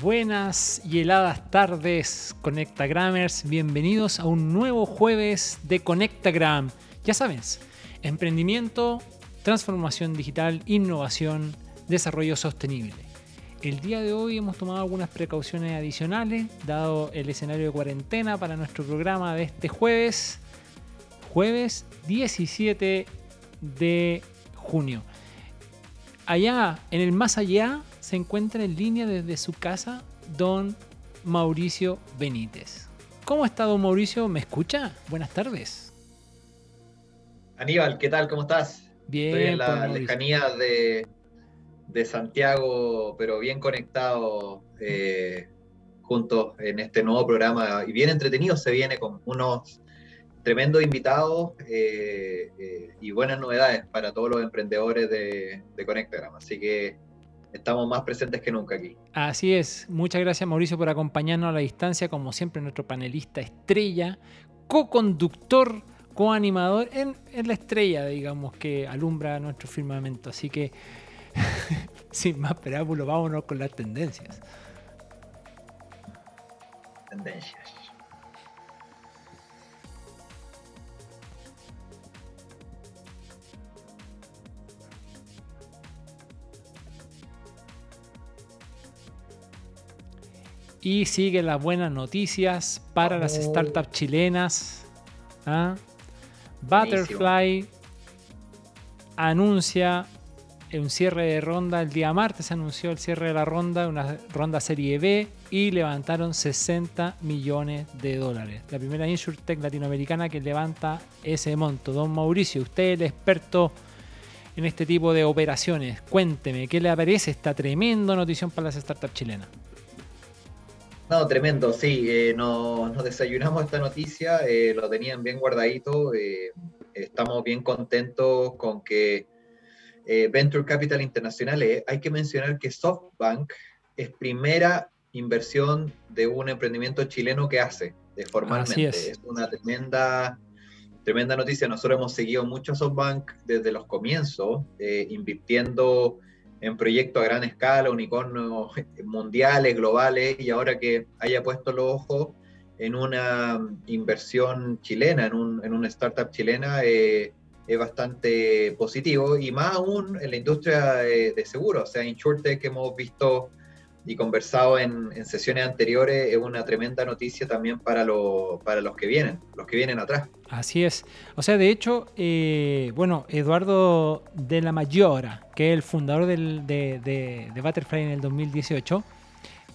Buenas y heladas tardes, Conectagrammers. Bienvenidos a un nuevo jueves de Conectagram. Ya sabes, emprendimiento, transformación digital, innovación, desarrollo sostenible. El día de hoy hemos tomado algunas precauciones adicionales, dado el escenario de cuarentena para nuestro programa de este jueves, jueves 17 de junio. Allá, en el más allá, se encuentra en línea desde su casa don Mauricio Benítez. ¿Cómo está don Mauricio? ¿Me escucha? Buenas tardes. Aníbal, ¿qué tal? ¿Cómo estás? Bien. Estoy en la lejanía de, de Santiago, pero bien conectado eh, juntos en este nuevo programa y bien entretenido se viene con unos tremendos invitados eh, eh, y buenas novedades para todos los emprendedores de, de Conectagram. Así que estamos más presentes que nunca aquí. Así es. Muchas gracias Mauricio por acompañarnos a la distancia, como siempre nuestro panelista estrella, co-conductor, co-animador en, en la estrella, digamos, que alumbra nuestro firmamento. Así que, sin más preámbulo, vámonos con las tendencias. Tendencias. Y siguen las buenas noticias para las startups chilenas. ¿ah? Butterfly anuncia un cierre de ronda. El día martes se anunció el cierre de la ronda, una ronda serie B, y levantaron 60 millones de dólares. La primera InsurTech latinoamericana que levanta ese monto. Don Mauricio, usted es el experto en este tipo de operaciones. Cuénteme, ¿qué le parece esta tremenda notición para las startups chilenas? No, tremendo, sí. eh, nos, nos desayunamos esta noticia, eh, lo tenían bien guardadito. eh, estamos bien contentos con que eh, Venture Capital Internacional, hay que mencionar que SoftBank es primera inversión de un emprendimiento chileno que hace formalmente. Así es. una tremenda, tremenda noticia. Nosotros hemos seguido mucho a SoftBank desde los comienzos, eh, invirtiendo en proyectos a gran escala, unicornios mundiales, globales, y ahora que haya puesto los ojos en una inversión chilena, en, un, en una startup chilena, eh, es bastante positivo, y más aún en la industria de, de seguros, o sea, InsurTech que hemos visto y conversado en, sesiones anteriores, es una tremenda noticia también para, lo- para los que vienen, los que vienen atrás. Así es. O sea, de hecho, eh, bueno, Eduardo de la Mayora, que es el fundador de, de- de Butterfly en el 2018,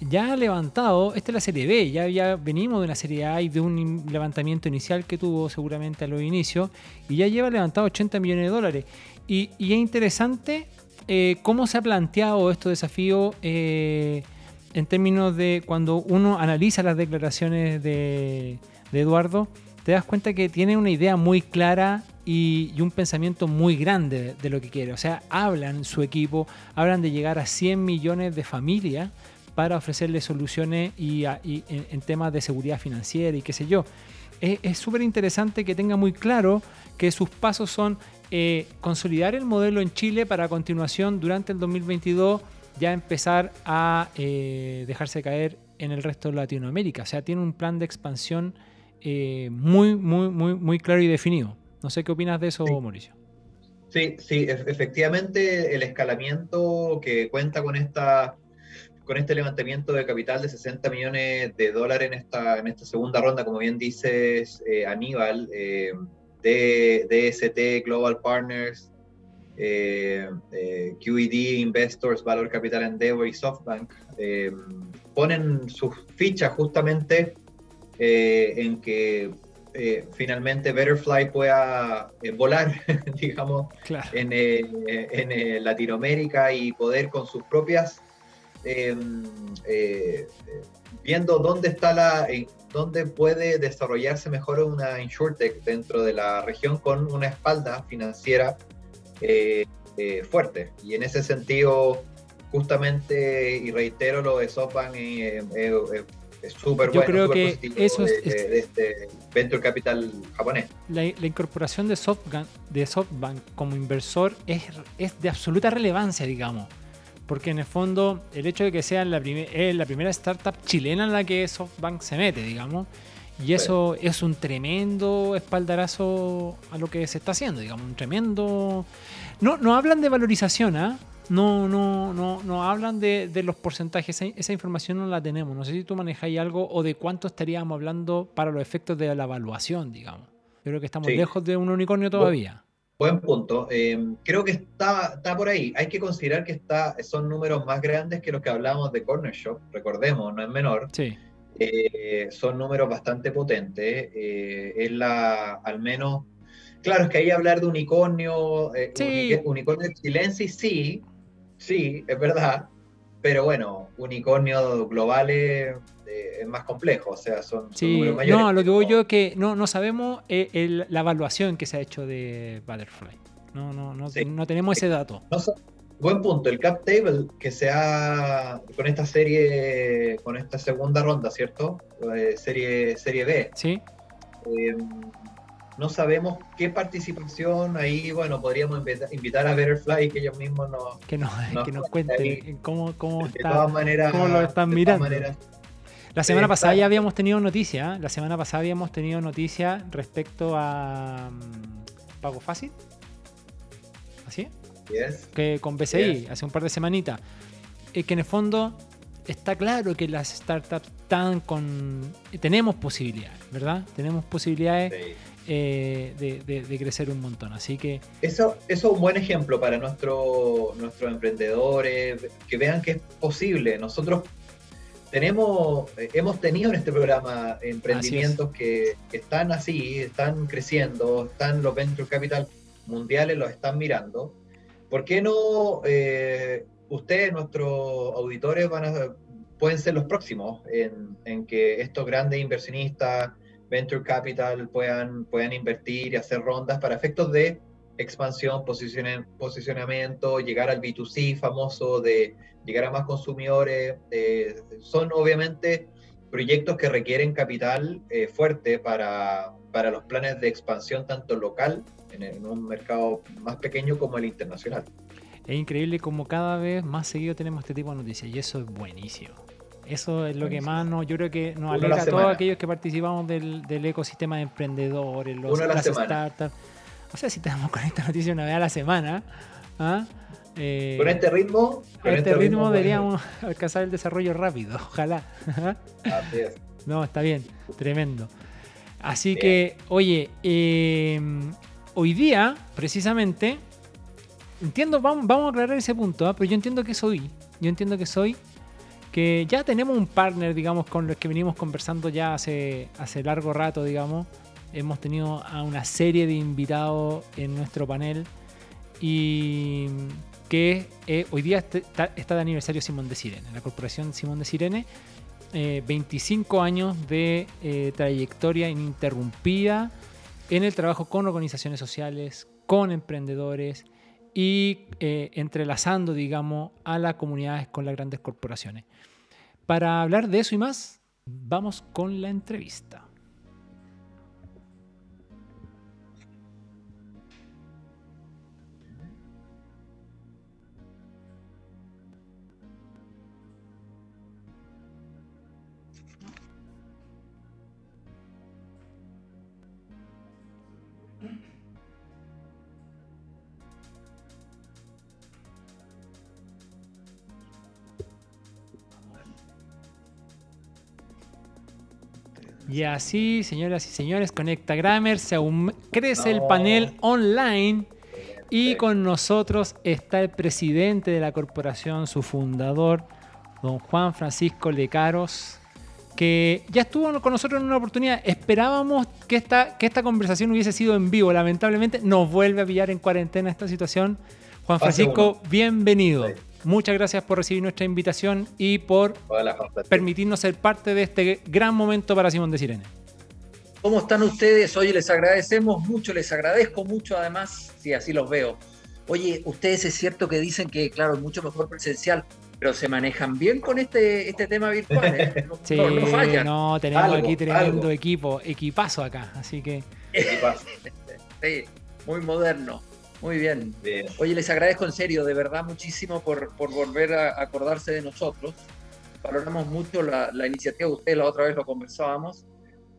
ya ha levantado, esta es la serie B, ya, venimos de una serie A y de un levantamiento inicial que tuvo seguramente a los inicios, y ya lleva levantado 80 millones de dólares. Y es interesante eh, cómo se ha planteado estos desafíos eh, en términos de cuando uno analiza las declaraciones de, Eduardo, te das cuenta que tiene una idea muy clara y, un pensamiento muy grande de, lo que quiere. O sea, hablan su equipo, hablan de llegar a 100 millones de familias para ofrecerles soluciones y, en, temas de seguridad financiera y qué sé yo. Es súper interesante que tenga muy claro que sus pasos son eh, consolidar el modelo en Chile para a continuación durante el 2022 ya empezar a eh, dejarse caer en el resto de Latinoamérica. O sea, tiene un plan de expansión eh, muy, muy, muy, muy claro y definido. No sé qué opinas de eso, Sí. Mauricio. Sí, sí, ef- efectivamente el escalamiento que cuenta con esta con este levantamiento de capital de 60 millones de dólares en esta, en esta segunda ronda, como bien dices, eh, Aníbal, eh, de DST Global Partners, eh, eh, QED Investors, Valor Capital Endeavor y SoftBank, eh, ponen sus fichas justamente en que finalmente Betterfly pueda volar, digamos, Claro. en, en, Latinoamérica y poder con sus propias, viendo dónde está la, en dónde puede desarrollarse mejor una insurtech dentro de la región con una espalda financiera eh, eh, fuerte. Y en ese sentido, justamente, y reitero lo de SoftBank, eh, es súper Yo bueno, creo súper que eso de, es- de este venture capital japonés. La, la incorporación de SoftBank, de SoftBank como inversor es, es de absoluta relevancia, digamos. Porque en el fondo, el hecho de que sea la, primera startup chilena en la que SoftBank se mete, digamos, y eso es un tremendo espaldarazo a lo que se está haciendo, digamos, un tremendo... No, no hablan de valorización, ¿ah? No, no, no, no hablan de, los porcentajes. Esa, información no la tenemos. No sé si tú manejáis algo o de cuánto estaríamos hablando para los efectos de la evaluación, digamos. Yo creo que estamos lejos de un unicornio todavía. Buen punto. Eh, creo que está, está por ahí. Hay que considerar que está, son números más grandes que los que hablamos de Corner Shop. Recordemos, no es menor. Sí. Eh, son números bastante potentes. Eh, es la, al menos, claro, es que ahí hablar de unicornio, sí. unicornio chilense, sí, sí, es verdad. Pero bueno, unicornios globales es más complejo, o sea, son, sí, No, lo que voy yo es que no, no sabemos eh, la evaluación que se ha hecho de Butterfly. No, no, no, no tenemos ese dato. buen punto, el cap table que se ha con esta serie, con esta segunda ronda, ¿cierto? Eh, serie, serie B. Sí. Eh, no sabemos qué participación ahí, bueno, podríamos invitar a Butterfly que ellos mismos nos, que nos, que nos cuenten cómo, cómo, está, cómo lo están mirando. La semana pasada ya habíamos tenido noticia. ¿eh? La semana pasada habíamos tenido noticia respecto a mm, Pago Fácil. ¿Así? Que con BCI, hace un par de semanitas. Eh, que en el fondo está claro que las startups están con. Tenemos posibilidades, ¿verdad? Tenemos posibilidades eh, de, crecer un montón. Así que. Eso, eso es un buen ejemplo para nuestro, nuestros emprendedores, que vean que es posible. Nosotros tenemos, hemos tenido en este programa emprendimientos que, están así, están creciendo, están los venture capital mundiales, los están mirando. ¿Por qué no eh, ustedes, nuestros auditores, van a, pueden ser los próximos en, que estos grandes inversionistas, venture capital, puedan, puedan invertir y hacer rondas para efectos de expansión, posicionamiento, llegar al B2C famoso de llegar a más consumidores. Eh, son obviamente proyectos que requieren capital eh, fuerte para, para, los planes de expansión tanto local, en, un mercado más pequeño como el internacional. Es increíble como cada vez más seguido tenemos este tipo de noticias y eso es buenísimo. Eso es lo que más nos, yo creo que nos alegra a todos aquellos que participamos del, del ecosistema de emprendedores, los, las startups. O sea, si tenemos con esta noticia una vez a la semana, ¿ah? Eh, con este ritmo. Con este, ritmo, deberíamos alcanzar el desarrollo rápido, ojalá. No, está bien, tremendo. Así que, oye, em, hoy día, precisamente, entiendo, vamos, vamos a aclarar ese punto, ¿ah? pero yo entiendo que soy, yo entiendo que soy, que ya tenemos un partner, digamos, con los que venimos conversando ya hace, hace largo rato, digamos. Hemos tenido a una serie de invitados en nuestro panel y que eh, hoy día está, de aniversario Simón de Sirene, la corporación Simón de Sirene, 25 eh, años de eh, trayectoria ininterrumpida en el trabajo con organizaciones sociales, con emprendedores y entrelazando, digamos, a las comunidades con las grandes corporaciones. Para hablar de eso y más, vamos con la entrevista. Y así, señoras y señores, Conecta Grammer, se crece el panel online y con nosotros está el presidente de la corporación, su fundador, don Juan Francisco Lecaros, que ya estuvo con nosotros en una oportunidad. Esperábamos que esta, que esta conversación hubiese sido en vivo. Lamentablemente nos vuelve a pillar en cuarentena esta situación. Juan Francisco, bienvenido. Muchas gracias por recibir nuestra invitación y por permitirnos ser parte de este gran momento para Simón de Sirene. ¿Cómo están ustedes? Oye, les agradecemos mucho, les agradezco mucho además, si así los veo. Oye, ustedes es cierto que dicen que, claro, es mucho mejor presencial, pero se manejan bien con este, este tema virtual. ¿eh? No, sí, no, no tenemos aquí tremendo equipo, equipazo acá, así que. sí, muy moderno. Muy bien. Oye, les agradezco en serio, de verdad, muchísimo por, por volver a acordarse de nosotros. Valoramos mucho la, la iniciativa de ustedes, la otra vez lo conversábamos,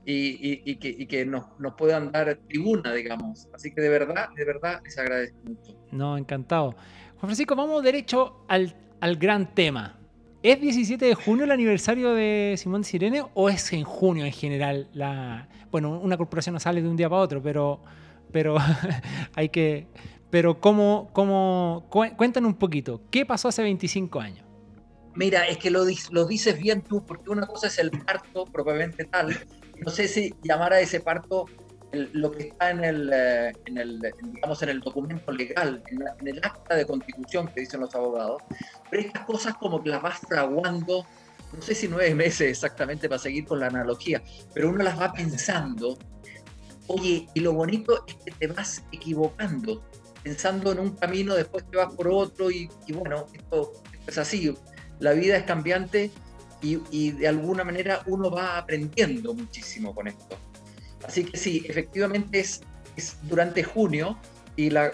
y, y, que, y que nos, nos, puedan dar tribuna, digamos. Así que de verdad, de verdad, les agradezco mucho. No, encantado. Juan Francisco, vamos derecho al, al gran tema. ¿Es 17 de junio el aniversario de Simón Sirene o es en junio en general? La... Bueno, una corporación no sale de un día para otro, pero, pero hay que... Pero ¿cómo, cómo... Cuéntanos un poquito, ¿qué pasó hace 25 años? Mira, es que lo, lo dices bien tú, porque una cosa es el parto propiamente tal. No sé si llamar a ese parto lo que está en el, eh, en el, digamos, en el documento legal, en, el acta de constitución que dicen los abogados, pero estas cosas como que las vas fraguando, no sé si nueve meses exactamente para seguir con la analogía, pero uno las va pensando, oye, y lo bonito es que te vas equivocando, pensando en un camino, después te vas por otro, y, bueno, esto, es así, la vida es cambiante y, y de alguna manera uno va aprendiendo muchísimo con esto. Así que sí, efectivamente es, durante junio y la,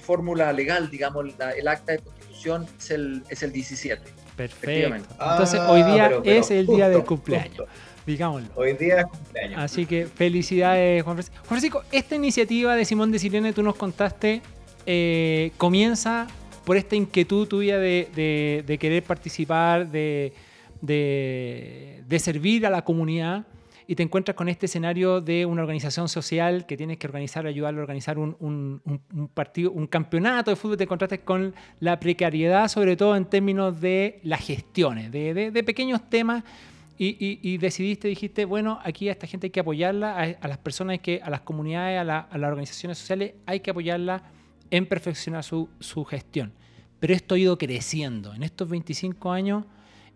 fórmula legal, digamos, el acta de constitución es el, es el 17. Perfecto. Entonces ah, hoy día es el día del cumpleaños. Digámoslo. Hoy día es cumpleaños. Así que felicidades, Juan Francisco. Juan Francisco, esta iniciativa de Simón de Sirene, tú nos contaste, eh, comienza por esta inquietud tuya de, querer participar, de, de, servir a la comunidad y te encuentras con este escenario de una organización social que tienes que organizar, ayudarle a organizar un, partido, un campeonato de fútbol, te encontraste con la precariedad, sobre todo en términos de las gestiones, de, pequeños temas. Y, decidiste, dijiste, bueno, aquí a esta gente hay que apoyarla, a, las personas, que, a las comunidades, a, las organizaciones sociales, hay que apoyarla en perfeccionar su, gestión. Pero esto ha ido creciendo. En estos 25 años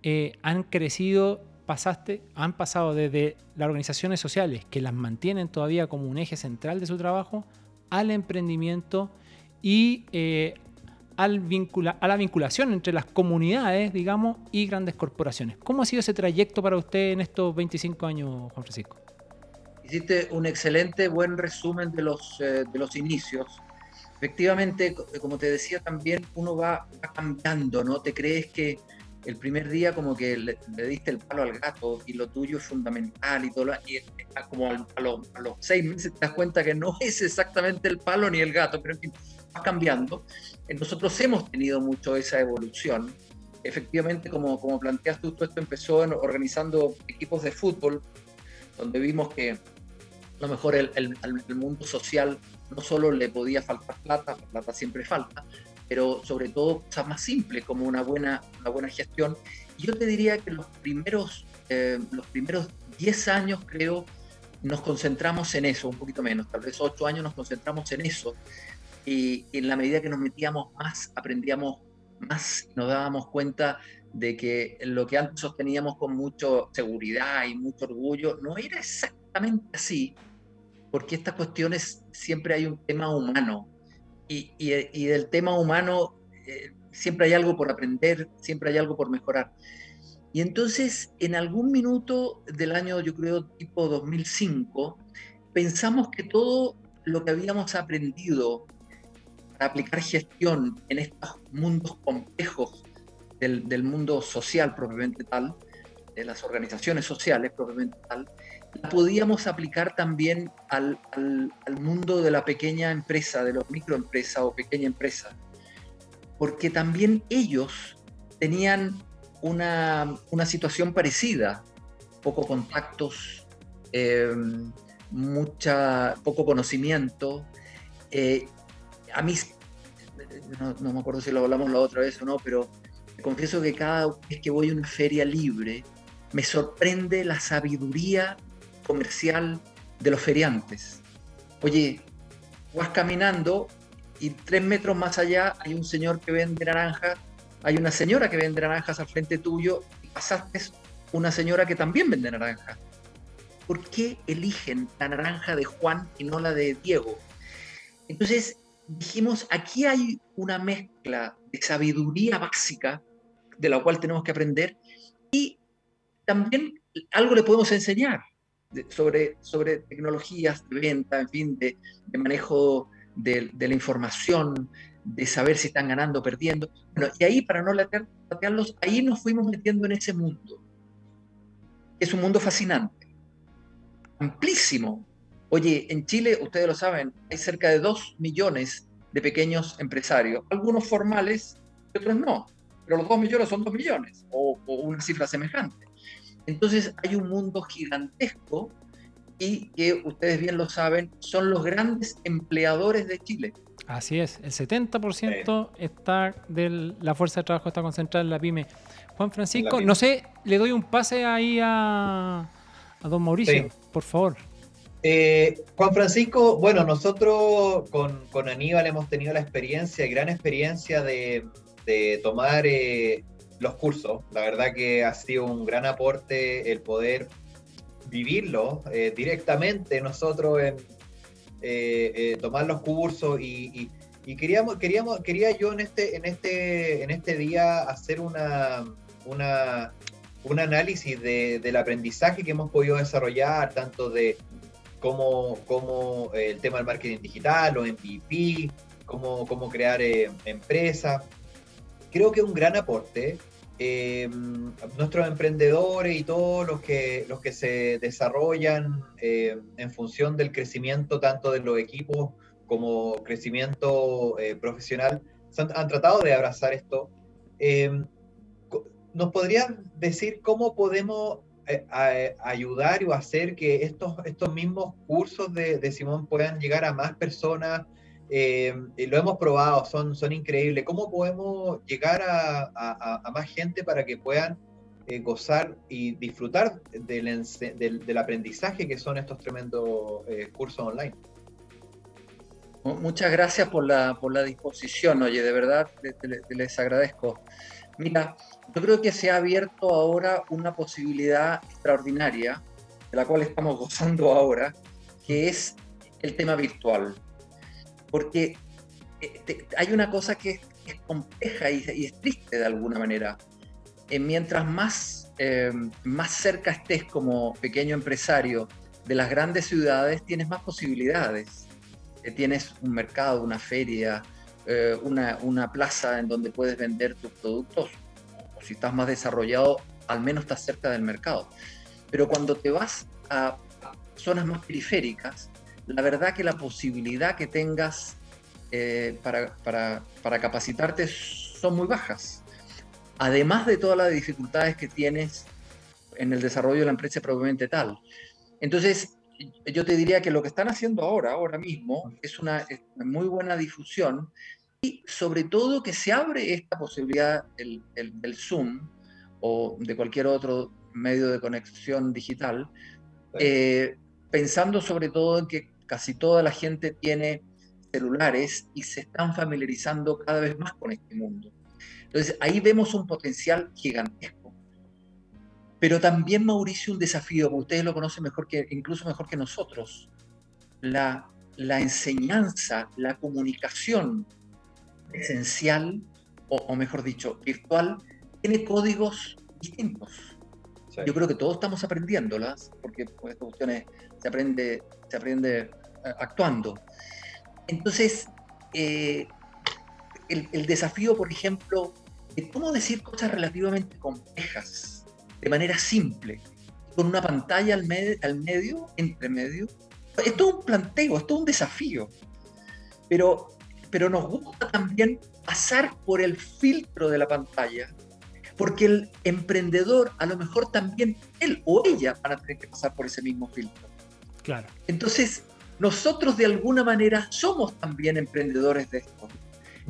eh, han crecido pasaste, han pasado desde las organizaciones sociales, que las mantienen todavía como un eje central de su trabajo, al emprendimiento y eh, al vincula, a la vinculación entre las comunidades, digamos, y grandes corporaciones. ¿Cómo ha sido ese trayecto para usted en estos 25 años, Juan Francisco? Hiciste un excelente, buen resumen de los, eh, de los inicios. Efectivamente, como te decía también, uno va, va cambiando, ¿no? Te crees que el primer día como que le, diste el palo al gato y lo tuyo es fundamental y todo, y como a, los, seis meses te das cuenta que no es exactamente el palo ni el gato, pero en fin, va cambiando. Nosotros hemos tenido mucho esa evolución. Efectivamente, como, como planteas tú, esto empezó organizando equipos de fútbol, donde vimos que a lo mejor el, el mundo social no solo le podía faltar plata, plata siempre falta, pero sobre todo cosas más simples como una buena, una buena gestión. Y yo te diría que los primeros, eh, los primeros 10 años, creo, nos concentramos en eso, un poquito menos, tal vez 8 años nos concentramos en eso. Y, en la medida que nos metíamos más, aprendíamos más, nos dábamos cuenta de que lo que antes sosteníamos con mucha seguridad y mucho orgullo no era exactamente así, porque estas cuestiones siempre hay un tema humano y, del tema humano eh, siempre hay algo por aprender, siempre hay algo por mejorar. Y entonces, en algún minuto del año, yo creo, tipo 2005, pensamos que todo lo que habíamos aprendido aplicar gestión en estos mundos complejos del, del mundo social propiamente tal, de las organizaciones sociales propiamente tal, la podíamos aplicar también al, mundo de la pequeña empresa, de los microempresas o pequeña empresa, porque también ellos tenían una, situación parecida, poco contactos, em, mucha, poco conocimiento. Eh, a mí, no, no, me acuerdo si lo hablamos la otra vez o no, pero confieso que cada vez que voy a una feria libre, me sorprende la sabiduría comercial de los feriantes. Oye, vas caminando y tres metros más allá hay un señor que vende naranjas, hay una señora que vende naranjas al frente tuyo y pasaste una señora que también vende naranjas. ¿Por qué eligen la naranja de Juan y no la de Diego? Entonces dijimos, aquí hay una mezcla de sabiduría básica de la cual tenemos que aprender y también algo le podemos enseñar sobre, sobre tecnologías de venta, en fin, de, manejo de, la información, de saber si están ganando o perdiendo. Y ahí, para no latearlos, ahí nos fuimos metiendo en ese mundo. Es un mundo fascinante, amplísimo. Oye, en Chile, ustedes lo saben, hay cerca de 2 millones de pequeños empresarios, algunos formales y otros no, pero los 2 millones son 2 millones o, o una cifra semejante. Entonces hay un mundo gigantesco y que ustedes bien lo saben, son los grandes empleadores de Chile. Así es, el 70% está de la fuerza de trabajo está concentrada en la pyme. Juan Francisco, no sé, le doy un pase ahí a, don Mauricio, por favor. Eh, Juan Francisco, bueno, nosotros con, Aníbal hemos tenido la experiencia, gran experiencia de, tomar eh, los cursos. La verdad que ha sido un gran aporte el poder vivirlo eh, directamente nosotros en tomar los cursos y, queríamos, queríamos, quería yo en este, en este, en este día hacer una, una un análisis del aprendizaje que hemos podido desarrollar, tanto de cómo, cómo el tema del marketing digital, los MVP, cómo, cómo crear empresas. Creo que un gran aporte eh, nuestros emprendedores y todos los que, los que se desarrollan eh, en función del crecimiento tanto de los equipos como crecimiento eh, profesional han, tratado de abrazar esto. ¿Nos podrían decir cómo podemos ayudar o hacer que estos, estos mismos cursos de, de Simón puedan llegar a más personas? Eh, lo hemos probado, son, son increíbles. ¿Cómo podemos llegar a, más gente para que puedan eh, gozar y disfrutar del, del, aprendizaje que son estos tremendos eh, cursos online? Muchas gracias por la, por la disposición, oye, de verdad les agradezco. Mira, yo creo que se ha abierto ahora una posibilidad extraordinaria, de la cual estamos gozando ahora, que es el tema virtual porque eh, hay una cosa que es, compleja y, es triste de alguna manera. Eh, mientras más, eh, más cerca estés como pequeño empresario de las grandes ciudades, tienes más posibilidades. tienes un mercado, una feria, una, una plaza en donde puedes vender tus productos. Si estás más desarrollado, al menos estás cerca del mercado. Pero cuando te vas a zonas más periféricas, la verdad que la posibilidad que tengas eh, para, capacitarte son muy bajas. Además de todas las dificultades que tienes en el desarrollo de la empresa propiamente tal. Entonces, yo te diría que lo que están haciendo ahora, ahora mismo, es una, muy buena difusión y sobre todo que se abre esta posibilidad del, Zoom o de cualquier otro medio de conexión digital, eh, pensando sobre todo en que casi toda la gente tiene celulares y se están familiarizando cada vez más con este mundo. Entonces ahí vemos un potencial gigantesco. Pero también, Mauricio, un desafío, porque ustedes lo conocen mejor que, incluso mejor que nosotros. La, la enseñanza, la comunicación esencial, o, mejor dicho, virtual, tiene códigos distintos. Yo creo que todos estamos aprendiéndolas, porque pues, estas cuestiones se aprende, se aprende eh, actuando. Entonces, eh, el, desafío, por ejemplo, de cómo decir cosas relativamente complejas, de manera simple, con una pantalla al, al medio, entre medio, es todo un planteo, es todo un desafío. Pero, pero nos gusta también pasar por el filtro de la pantalla, porque el emprendedor a lo mejor también él o ella van a tener que pasar por ese mismo filtro. Claro. Entonces, nosotros de alguna manera somos también emprendedores de esto.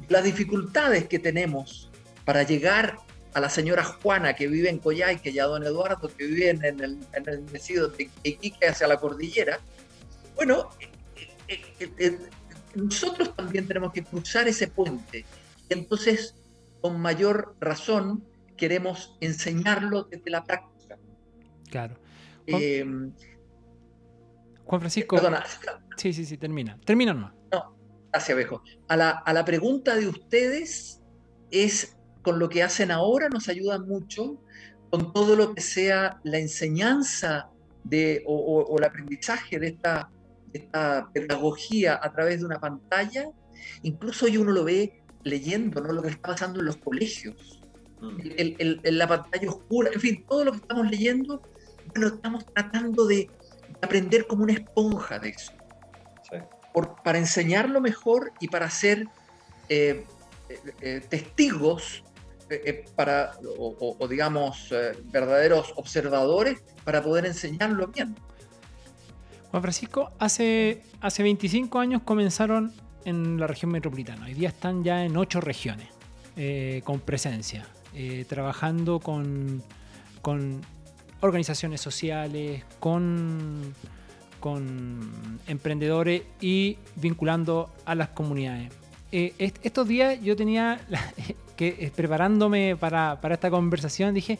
Las dificultades que tenemos para llegar a la señora Juana que vive en Coyhaique y a don Eduardo que vive en el, en el de Iquique hacia la cordillera, bueno, eh, eh, eh, nosotros también tenemos que cruzar ese puente. Y entonces, con mayor razón, queremos enseñarlo desde la práctica. Claro. Juan Francisco. Perdona. Sí, sí, sí, termina. Termina nomás. No, gracias, Bejo. A la, a la pregunta de ustedes es, con lo que hacen ahora nos ayudan mucho, con todo lo que sea la enseñanza de, o, el aprendizaje de esta, esta pedagogía a través de una pantalla, incluso hoy uno lo ve leyendo ¿no? lo que está pasando en los colegios, mm. en la pantalla oscura, en fin, todo lo que estamos leyendo, bueno, estamos tratando de aprender como una esponja de eso. Por, para enseñarlo mejor y para ser eh, eh, eh, testigos para, o, digamos, verdaderos observadores para poder enseñarlo bien. Juan Francisco, hace, hace 25 años comenzaron en la región metropolitana. Hoy día están ya en ocho regiones con presencia, trabajando con, con organizaciones sociales, con, con emprendedores y vinculando a las comunidades. Eh, estos días yo tenía que, eh, preparándome para, esta conversación, dije,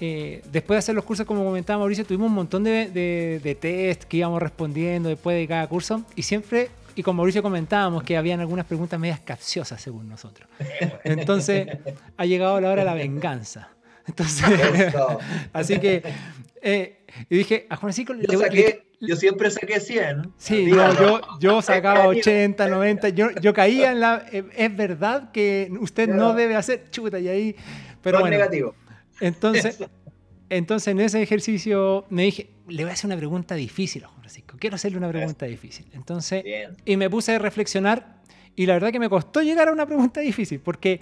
eh, después de hacer los cursos, como comentaba Mauricio, tuvimos un montón de, de, test que íbamos respondiendo después de cada curso y siempre, y con Mauricio comentábamos que habían algunas preguntas medias capciosas según nosotros. Entonces ha llegado la hora de la venganza. Entonces, así que, eh, y dije, a Juancito yo, saqué, yo siempre saqué 100. Sí, yo, yo sacaba 80, 90, yo, yo caía en la, eh, es verdad que usted no debe hacer chuta y ahí, pero bueno. negativo. Entonces, entonces en ese ejercicio me dije, le voy a hacer una pregunta difícil a Juan Francisco, quiero hacerle una pregunta difícil. Entonces, y me puse a reflexionar y la verdad que me costó llegar a una pregunta difícil porque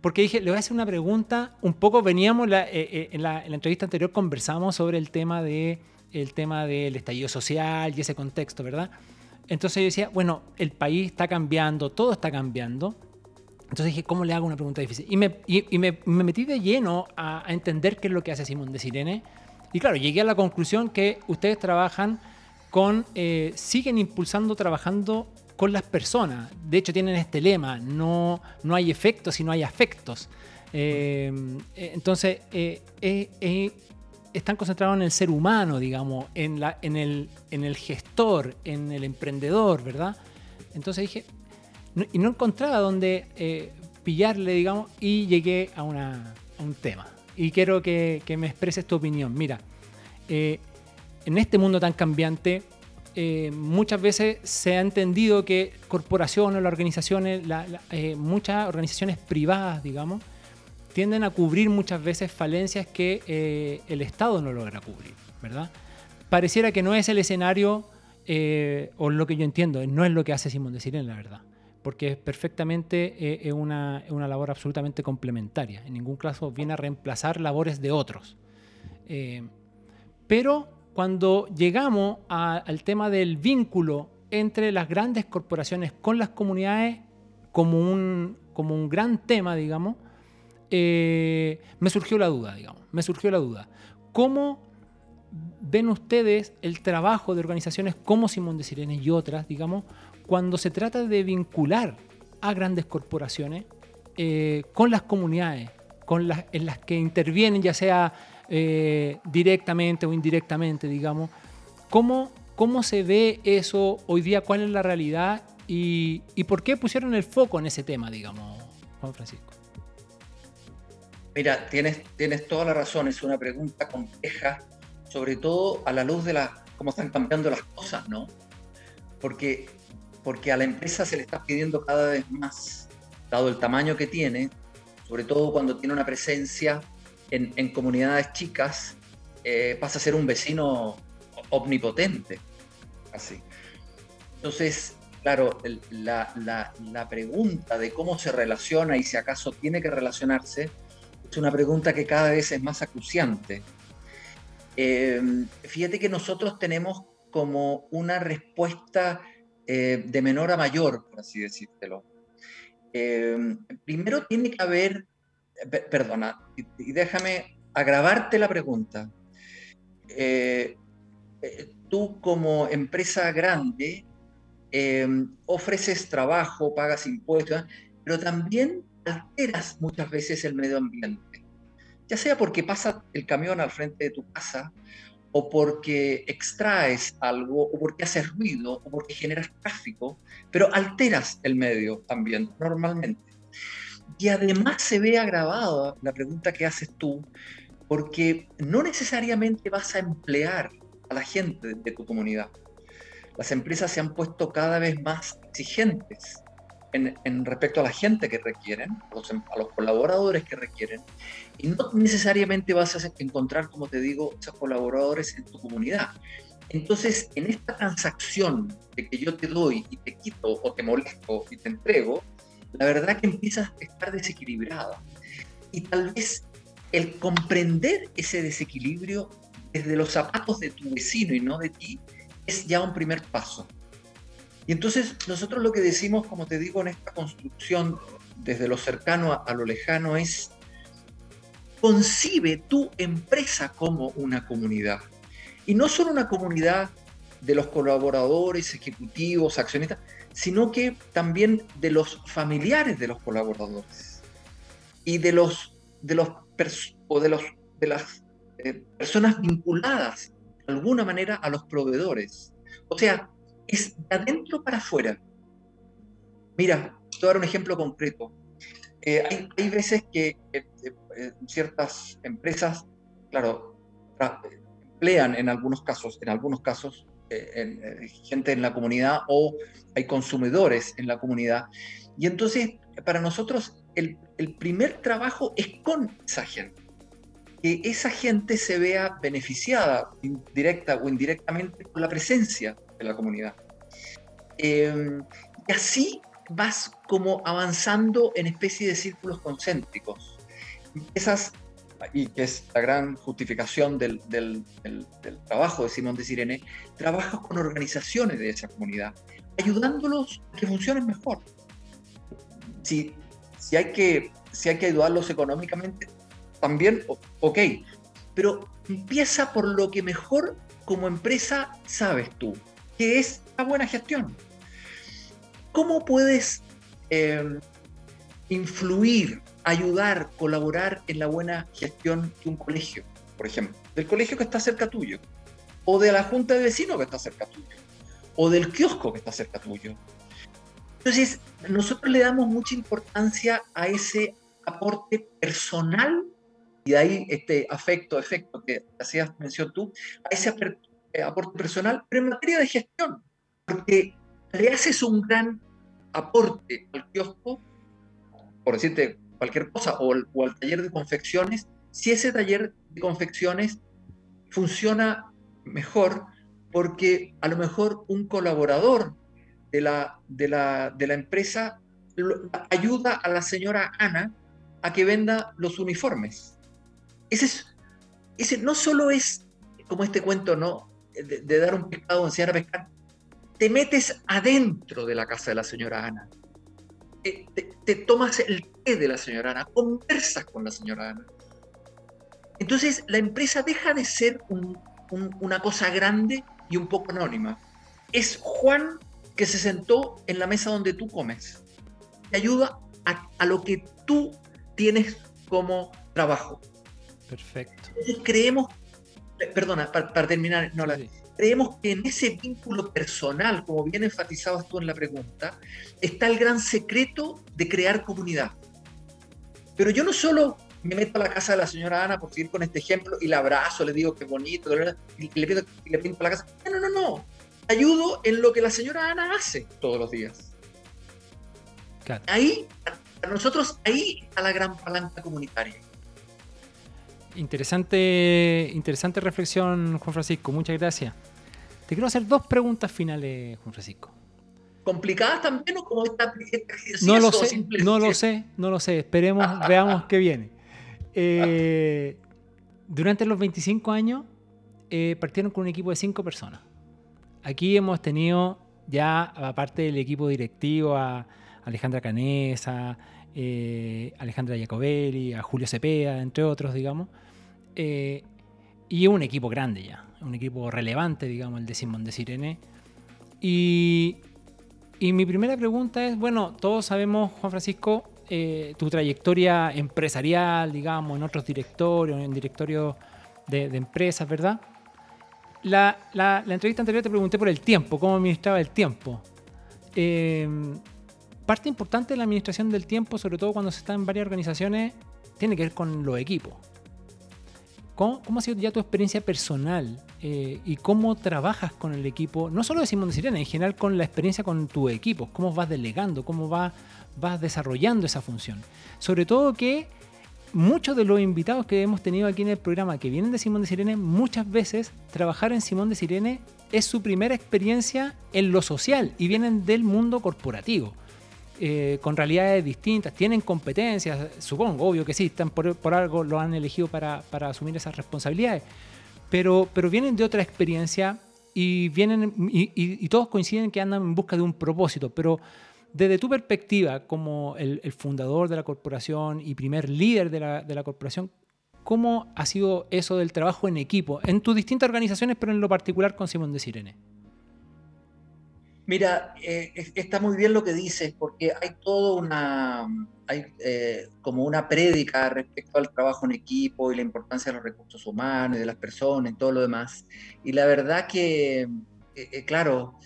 porque dije, le voy a hacer una pregunta. Un poco veníamos, eh, eh, en, la, entrevista anterior conversamos sobre el tema, de, el tema del estallido social y ese contexto, ¿verdad? Entonces yo decía, bueno, el país está cambiando, todo está cambiando. Entonces dije, ¿cómo le hago una pregunta difícil? Y me, y, me, metí de lleno a, entender qué es lo que hace Simón de Sirene. Y claro, llegué a la conclusión que ustedes trabajan con, eh, siguen impulsando, trabajando con las personas. De hecho, tienen este lema, no, no hay efectos, sino hay afectos. Eh, eh, entonces, eh, están concentrados en el ser humano, digamos, en, la, en, el, en el gestor, en el emprendedor, ¿verdad? Entonces dije, y no encontraba dónde pillarle, digamos, y llegué a, un tema. Y quiero que, que, me expreses tu opinión. Mira, en este mundo tan cambiante, eh, muchas veces se ha entendido que corporaciones, las organizaciones, eh, muchas organizaciones privadas, digamos, tienden a cubrir muchas veces falencias que eh, el Estado no logra cubrir, ¿verdad? Pareciera que no es el escenario, o lo que yo entiendo, no es lo que hace Simón de Sirén, la verdad, porque es perfectamente es una, una, labor absolutamente complementaria. En ningún caso viene a reemplazar labores de otros. pero cuando llegamos al tema del vínculo entre las grandes corporaciones con las comunidades como un, como un gran tema, digamos, eh, me surgió la duda, digamos, me surgió la duda. ¿Cómo ven ustedes el trabajo de organizaciones como Simón de Sirene y otras, digamos, cuando se trata de vincular a grandes corporaciones eh, con las comunidades, con las, en las que intervienen ya sea eh, directamente o indirectamente, digamos. ¿Cómo, ¿Cómo se ve eso hoy día? ¿Cuál es la realidad? Y, y, por qué pusieron el foco en ese tema, digamos, Juan Francisco? Mira, tienes, tienes toda la razón, es una pregunta compleja, sobre todo a la luz de la, cómo están cambiando las cosas, ¿no? Porque, porque a la empresa se le está pidiendo cada vez más, dado el tamaño que tiene, sobre todo cuando tiene una presencia en, comunidades chicas eh, pasa a ser un vecino omnipotente. Así. Entonces, claro, la, pregunta de cómo se relaciona y si acaso tiene que relacionarse es una pregunta que cada vez es más acuciante. Eh, fíjate que nosotros tenemos como una respuesta eh, de menor a mayor, por así decírtelo. primero tiene que haber perdona, y, déjame agravarte la pregunta. Eh, eh, tú como empresa grande em, ofreces trabajo, pagas impuestos, pero también alteras muchas veces el medio ambiente. Ya sea porque pasa el camión al frente de tu casa, o porque extraes algo, o porque haces ruido, o porque generas tráfico, pero alteras el medio ambiente normalmente. Y además se ve agravada la pregunta que haces tú, porque no necesariamente vas a emplear a la gente de tu comunidad. las empresas se han puesto cada vez más exigentes en, respecto a la gente que requieren, em, a los, colaboradores que requieren, y no necesariamente vas a encontrar, como te digo, esos colaboradores en tu comunidad. Entonces, en esta transacción de que yo te doy y te quito o te molesto y te entrego, la verdad que empiezas a estar desequilibrada. Y tal vez el comprender ese desequilibrio desde los zapatos de tu vecino y no de ti es ya un primer paso. Y entonces nosotros lo que decimos, como te digo, en esta construcción desde lo cercano a, lo lejano es, concibe tu empresa como una comunidad. Y no solo una comunidad de los colaboradores, ejecutivos, accionistas, sino que también de los familiares de los colaboradores y de los de los o de los de las eh, personas vinculadas de alguna manera a los proveedores. O sea, es de adentro para afuera. Mira, te voy dar un ejemplo concreto. Eh, hay, veces que eh, eh, ciertas empresas, claro, emplean en algunos casos, en algunos casos, gente en la comunidad o hay consumidores en la comunidad. Y entonces, para nosotros, el, el primer trabajo es con esa gente que esa gente se vea beneficiada, directa o indirectamente, por la presencia de la comunidad. Em, y así vas como avanzando en especie de círculos concéntricos. Esas, y que es la gran justificación del, del, trabajo de Simón de Sirene, trabajas con organizaciones de esa comunidad, ayudándolos a que funcionen mejor. Si, si, hay, que, si hay que ayudarlos económicamente, también, ok, pero empieza por lo que mejor como empresa sabes tú, que es la buena gestión. ¿Cómo puedes em, influir, ayudar, colaborar en la buena gestión de un colegio, por ejemplo? Del colegio que está cerca tuyo, o de la junta de vecinos que está cerca tuyo, o del kiosco que está cerca tuyo. Entonces, nosotros le damos mucha importancia a ese aporte personal y de ahí este afecto, efecto que hacías mención tú, a ese eh, aporte personal, pero en materia de gestión, porque le haces un gran aporte al kiosco, por decirte cualquier cosa, o, al taller de confecciones, si ese taller de confecciones funciona mejor porque a lo mejor un colaborador de la, de la, de la empresa ayuda a la señora Ana a que venda los uniformes. Ese, es, ese no solo es como este cuento, ¿no? De, dar un pescado, enseñar a pescar, te metes adentro de la casa de la señora Ana. Te, tomas el té de la señora Ana, conversas con la señora Ana. Entonces la empresa deja de ser una cosa grande y un poco anónima. Es Juan que se sentó en la mesa donde tú comes. Te ayuda a, lo que tú tienes como trabajo. Perfecto. Entonces creemos, perdona, para, terminar, no, la, creemos que en ese vínculo personal, como bien enfatizabas tú en la pregunta, está el gran secreto de crear comunidad. Pero yo no solo me meto a la casa de la señora Ana por seguir con este ejemplo y la abrazo, le digo que bonito, y le, pido, y le pinto la casa. No, no, no. Ayudo en lo que la señora Ana hace todos los días. Ahí, para nosotros, ahí está la gran palanca comunitaria. Interesante, interesante reflexión, Juan Francisco. Muchas gracias. Te quiero hacer dos preguntas finales, Juan Francisco. ¿Complicadas también o como esta, No lo sé, no lo sé, no lo sé. Esperemos, veamos qué viene. Eh, durante los 25 años eh, partieron con un equipo de 5 personas. Aquí hemos tenido ya, aparte del equipo directivo, a Alejandra Canesa, eh, Alejandra Jacobelli, a Julio Cepeda, entre otros, digamos. y un equipo grande ya un equipo relevante, digamos, el de Simón de Sirene. Y, y, mi primera pregunta es, bueno, todos sabemos, Juan Francisco, eh, tu trayectoria empresarial, digamos, en otros directorios, en directorios de, empresas, ¿verdad? La, entrevista anterior te pregunté por el tiempo, cómo administraba el tiempo. Em, parte importante de la administración del tiempo, sobre todo cuando se está en varias organizaciones, tiene que ver con los equipos ¿cómo, ha sido ya tu experiencia personal eh, y cómo trabajas con el equipo? No solo de Simón de Sirena, en general con la experiencia con tu equipo, cómo vas delegando, cómo vas, desarrollando esa función. Sobre todo que muchos de los invitados que hemos tenido aquí en el programa que vienen de Simón de Sirene, muchas veces trabajar en Simón de Sirene es su primera experiencia en lo social y vienen del mundo corporativo. Eh, con realidades distintas, tienen competencias, supongo, obvio que sí, están por, algo, lo han elegido para, asumir esas responsabilidades, pero, pero vienen de otra experiencia y, vienen, y, todos coinciden que andan en busca de un propósito, pero desde tu perspectiva como el, fundador de la corporación y primer líder de la, de la corporación, ¿cómo ha sido eso del trabajo en equipo, en tus distintas organizaciones, pero en lo particular con Simón de Sirene? Mira, eh, está muy bien lo que dices, porque hay todo una, hay eh, como una prédica respecto al trabajo en equipo y la importancia de los recursos humanos, y de las personas y todo lo demás. Y la verdad que, eh, claro,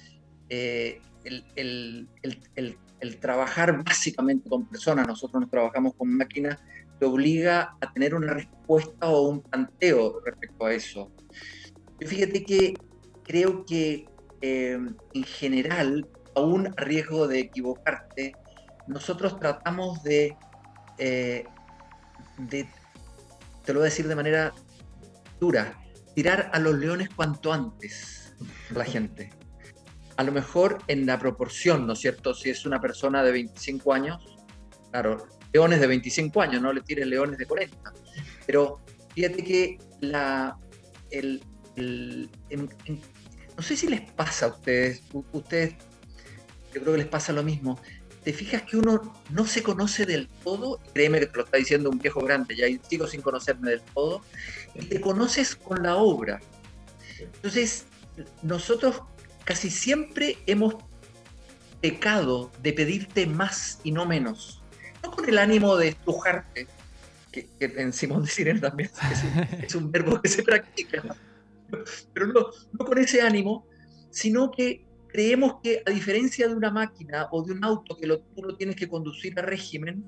el, el, trabajar básicamente con personas, nosotros nos trabajamos con máquinas, te obliga a tener una respuesta o un planteo respecto a eso. Fíjate que creo que eh, en general, aún a riesgo de equivocarte, nosotros tratamos de, eh, de, te lo voy a decir de manera dura, tirar a los leones cuanto antes la gente. A lo mejor en la proporción, ¿no es cierto? Si es una persona de 25 años, claro, leones de 25 años, no le tires leones de 40. Pero fíjate que la, el, no sé si les pasa a ustedes, ustedes, yo creo que les pasa lo mismo. Te fijas que uno no se conoce del todo, créeme que te lo está diciendo un viejo grande, ya sigo sin conocerme del todo, y te conoces con la obra. Entonces, nosotros casi siempre hemos pecado de pedirte más y no menos. No con el ánimo de estrujarte, que, en Simón de Sirena también es un verbo que se practica pero no, no con ese ánimo, sino que creemos que a diferencia de una máquina o de un auto que lo, tú lo tienes que conducir a régimen,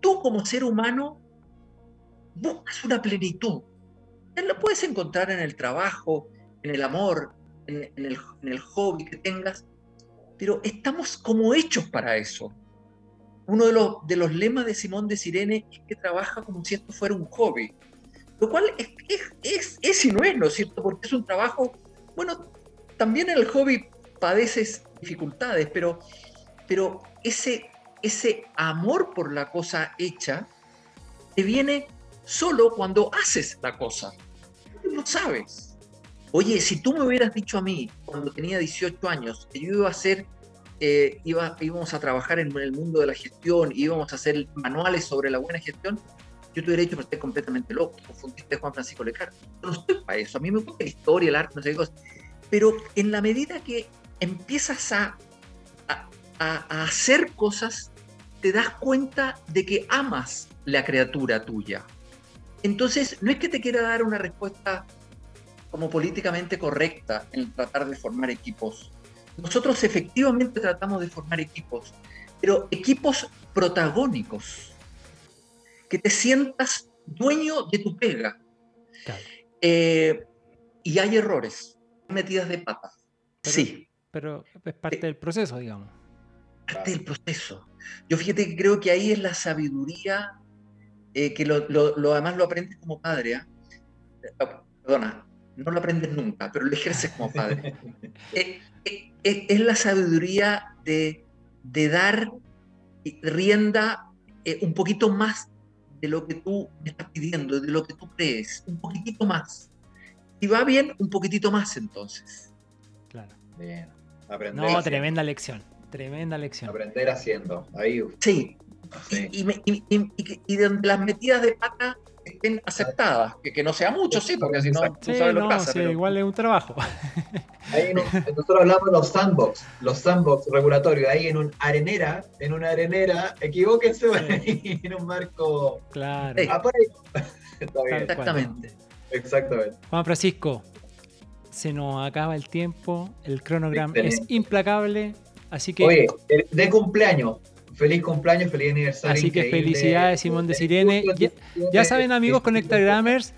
tú como ser humano buscas una plenitud. La puedes encontrar en el trabajo, en el amor, en, el, en el hobby que tengas, pero estamos como hechos para eso. Uno de los, de los lemas de Simón de Sirene es que trabaja como si esto fuera un hobby. Lo cual es, es, es, y no es, ¿no es cierto? Porque es un trabajo, bueno, también en el hobby padeces dificultades, pero, pero ese, ese amor por la cosa hecha te viene solo cuando haces la cosa. Tú lo sabes. Oye, si tú me hubieras dicho a mí cuando tenía 18 años que yo iba a hacer, eh, iba, íbamos a trabajar en el mundo de la gestión, íbamos a hacer manuales sobre la buena gestión, yo tuve derecho, pero estoy completamente loco, confundiste a Juan Francisco Leclerc. Yo no estoy para eso, a mí me gusta la historia, el arte, no sé qué cosas. Pero en la medida que empiezas a, a, a hacer cosas, te das cuenta de que amas la criatura tuya. Entonces, no es que te quiera dar una respuesta como políticamente correcta en tratar de formar equipos. Nosotros efectivamente tratamos de formar equipos, pero equipos protagónicos que te sientas dueño de tu pega. Eh, y hay errores, metidas de pata. sí. Pero es parte del proceso, digamos. Parte del proceso. Yo fíjate que creo que ahí es la sabiduría eh, que lo, lo, además lo aprendes como padre. ¿ah? Ah, perdona, no lo aprendes nunca, pero lo ejerces como padre. Eh, es la sabiduría de, de dar rienda un poquito más de lo que tú me estás pidiendo, de lo que tú crees, un poquitito más. Si va bien, un poquitito más entonces. Claro. Bien. Aprender no, tremenda lección. Tremenda lección. Aprender haciendo. Ahí. Sí. Y, y, donde las metidas de pata estén aceptadas, que, que no sea mucho, sí, porque si no, tú sabes lo que pasa. Sí, igual es un trabajo. Ahí nosotros hablamos de los sandbox, los sandbox regulatorios, ahí en un arenera, en una arenera, equivóquense en un marco. Claro. Ah, Exactamente. Exactamente. Juan Francisco, se nos acaba el tiempo, el cronograma es implacable, así que... Oye, de cumpleaños, feliz cumpleaños, feliz aniversario. Así que felicidades Simón de Sirene. Ya, saben amigos Conectagrammers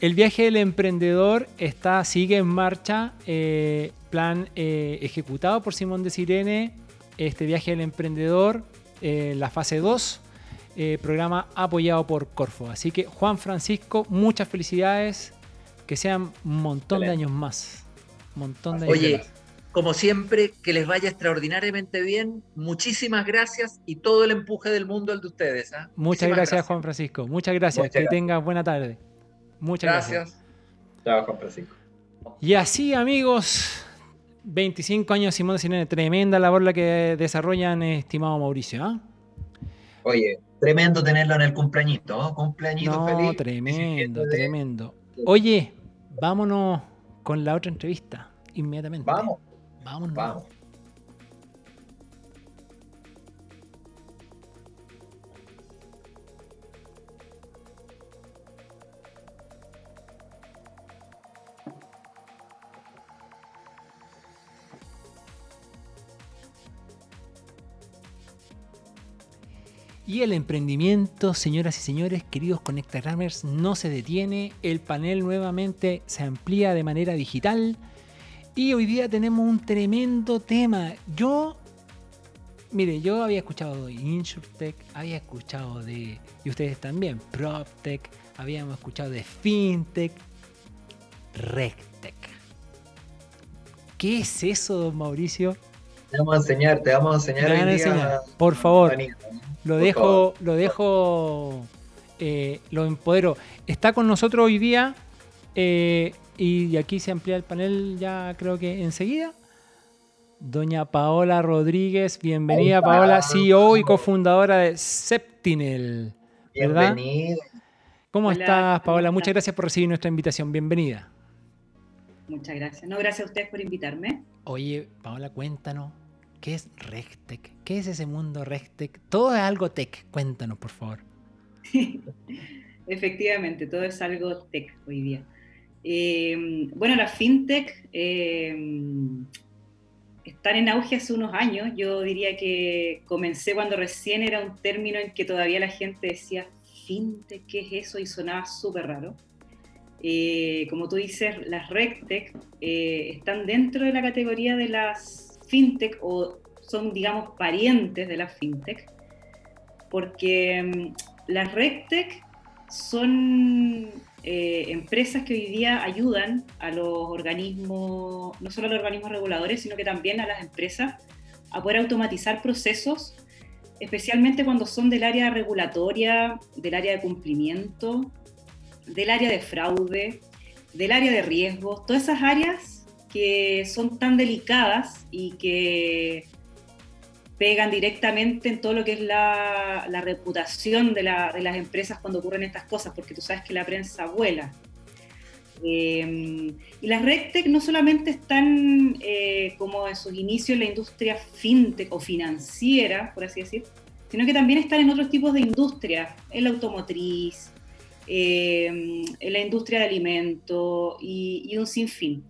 El viaje del emprendedor está, sigue en marcha, eh, plan eh, ejecutado por Simón de Sirene, este viaje del emprendedor, eh, la fase 2, programa apoyado por Corfo. Así que Juan Francisco, muchas felicidades, que sean un montón de años más. montón de años Oye, como siempre, que les vaya extraordinariamente bien. Muchísimas gracias y todo el empuje del mundo el de ustedes. ¿ah? Muchas gracias, Juan Francisco. Muchas gracias. que tengas buena tarde. Muchas gracias. Chao, Juan Francisco. Y así, amigos, 25 años Simón de Cine, tremenda labor la que desarrollan, estimado Mauricio. ¿ah? Oye, tremendo tenerlo en el cumpleañito, ¿no? Cumpleañito feliz. Tremendo, tremendo. Oye, vámonos con la otra entrevista inmediatamente. Vamos. Vámonos. Vamos. Y el emprendimiento, señoras y señores, queridos Conectagramers, no se detiene. El panel nuevamente se amplía de manera digital. Y hoy día tenemos un tremendo tema. Yo, mire, yo había escuchado de InsurTech, había escuchado de, y ustedes también, PropTech, habíamos escuchado de FinTech, RegTech. ¿Qué es eso, don Mauricio? Te vamos a enseñar, te vamos a enseñar. Por favor. Lo dejo, lo dejo, eh, lo empodero. Está con nosotros hoy día, eh, y aquí se amplía el panel ya creo que enseguida. Doña Paola Rodríguez, bienvenida Paola, CEO y cofundadora de Septinel. Bienvenida. ¿Cómo estás, Paola? Muchas gracias por recibir nuestra invitación. Bienvenida. Muchas gracias. No, gracias a ustedes por invitarme. Oye, Paola, cuéntanos, ¿Qué es RegTech? ¿Qué es ese mundo RegTech? Todo es algo tech. Cuéntanos, por favor. Efectivamente, todo es algo tech hoy día. Eh, bueno, las fintech eh, están en auge hace unos años. Yo diría que comencé cuando recién era un término en que todavía la gente decía fintech, ¿qué es eso? Y sonaba súper raro. Eh, como tú dices, las RegTech están dentro de la categoría de las fintech o son, digamos, parientes de las fintech, porque mm, las RegTech son eh, empresas que hoy día ayudan a los organismos, no solo a los organismos reguladores, sino que también a las empresas a poder automatizar procesos, especialmente cuando son del área regulatoria, del área de cumplimiento, del área de fraude, del área de riesgo, todas esas áreas que son tan delicadas y que pegan directamente en todo lo que es la, reputación de, las empresas cuando ocurren estas cosas, porque tú sabes que la prensa vuela. Eh, y las RegTech no solamente están eh, como en sus inicios en la industria fintech o financiera, por así decir, sino que también están en otros tipos de industrias, en la automotriz, eh, en la industria de alimentos y, un sinfín.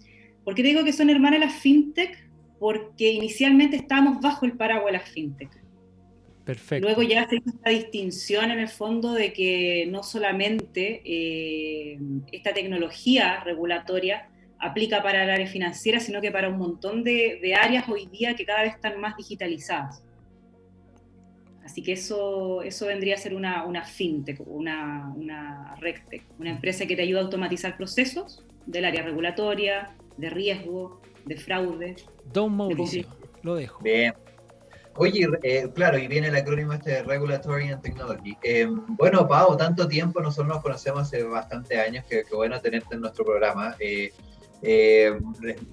¿Por qué digo que son hermanas las fintech? Porque inicialmente estábamos bajo el paraguas de las fintech. Perfecto. Luego ya se hizo esta distinción en el fondo de que no solamente eh, esta tecnología regulatoria aplica para el área financiera, sino que para un montón de, áreas hoy día que cada vez están más digitalizadas. Así que eso, eso vendría a ser una, una fintech, una, una RegTech, una empresa que te ayuda a automatizar procesos del área regulatoria, de riesgo, de fraude. Don Mauricio, lo dejo. Bien. Oye, eh, claro, y viene el acrónimo este de Regulatory and Technology. Eh, bueno, Pau, tanto tiempo, nosotros nos conocemos hace bastante años, que, bueno tenerte en nuestro programa. Eh,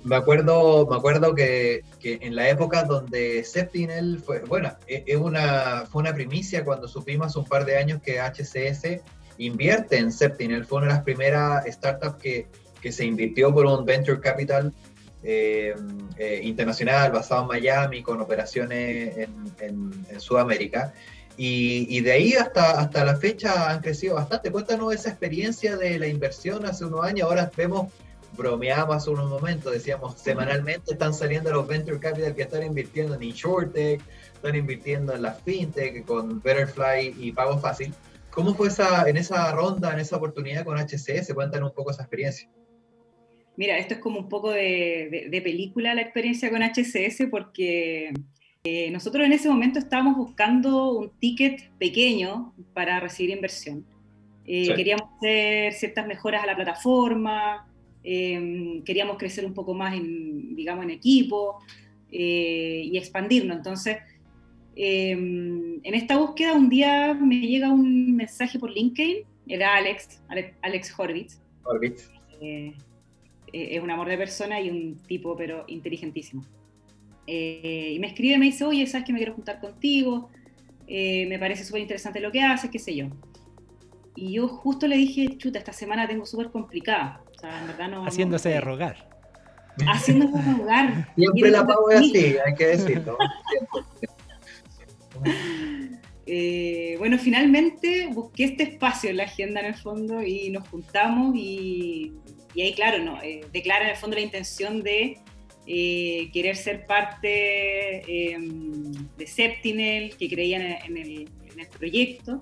me acuerdo, me acuerdo que, que, en la época donde Septinel fue, bueno, es una, fue una primicia cuando supimos un par de años que HCS invierte en Septinel, fue una de las primeras startups que, que se invirtió por un venture capital eh, eh, internacional basado en Miami con operaciones en, Sudamérica. Y, de ahí hasta, hasta la fecha han crecido bastante. Cuéntanos esa experiencia de la inversión hace unos años. Ahora vemos, bromeamos hace unos momentos, decíamos, semanalmente están saliendo los venture capital que están invirtiendo en InsurTech, están invirtiendo en la FinTech con Betterfly y Pago Fácil. ¿Cómo fue esa, en esa ronda, en esa oportunidad con HCS? Cuéntanos un poco esa experiencia. Mira, esto es como un poco de, película la experiencia con HCS porque eh, nosotros en ese momento estábamos buscando un ticket pequeño para recibir inversión. Eh, queríamos hacer ciertas mejoras a la plataforma, eh, queríamos crecer un poco más en, digamos, en equipo y expandirnos. Entonces, en esta búsqueda un día me llega un mensaje por LinkedIn, era Alex, Alex, Horvitz. Horvitz. Eh, es un amor de persona y un tipo, pero inteligentísimo. Eh, y me escribe me dice, oye, ¿sabes que me quiero juntar contigo? Eh, me parece súper interesante lo que haces, qué sé yo. Y yo justo le dije, chuta, esta semana tengo súper complicada. O sea, en verdad no... Haciéndose de rogar. Haciéndose de rogar. Siempre la pago es así, hay que decirlo. bueno, finalmente busqué este espacio en la agenda en el fondo y nos juntamos y y ahí, claro, no, eh, declara en el fondo la intención de eh, querer ser parte em, de Septinel, que creían en, el, proyecto.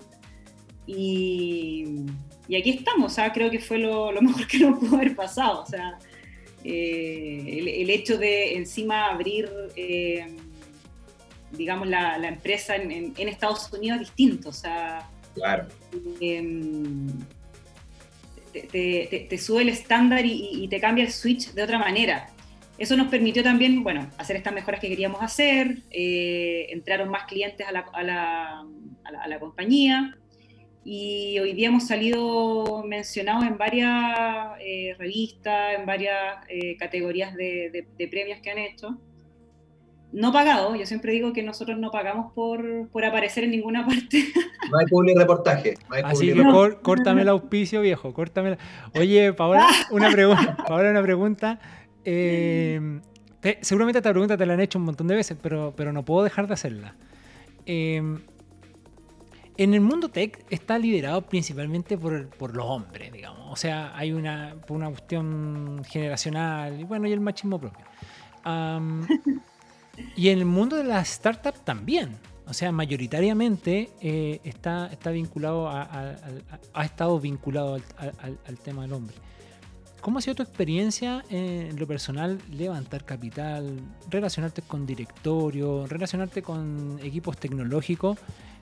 Y, aquí estamos, o sea, creo que fue lo, mejor que nos pudo haber pasado. O sea, eh, el, hecho de encima abrir, em, digamos, la, empresa en, Estados Unidos es distinto. O sea, claro. Em, te, sube el estándar y, te cambia el switch de otra manera. Eso nos permitió también, bueno, hacer estas mejoras que queríamos hacer, eh, entraron más clientes a la, compañía y hoy día hemos salido mencionados en varias eh, revistas, en varias eh, categorías de, premios que han hecho no pagado. Yo siempre digo que nosotros no pagamos por, por aparecer en ninguna parte. No hay public reportaje. Así que córtame el auspicio, viejo. Córtame Oye, Paola, una, pregunta. Paola, una pregunta. Eh, seguramente esta pregunta te la han hecho un montón de veces, pero, pero no puedo dejar de hacerla. Eh, en el mundo tech está liderado principalmente por, por, los hombres, digamos. O sea, hay una, una cuestión generacional y bueno, y el machismo propio. Y en el mundo de las startups también. O sea, mayoritariamente eh, está, está vinculado a, ha estado vinculado al, tema del hombre. ¿Cómo ha sido tu experiencia en lo personal levantar capital, relacionarte con directorio, relacionarte con equipos tecnológicos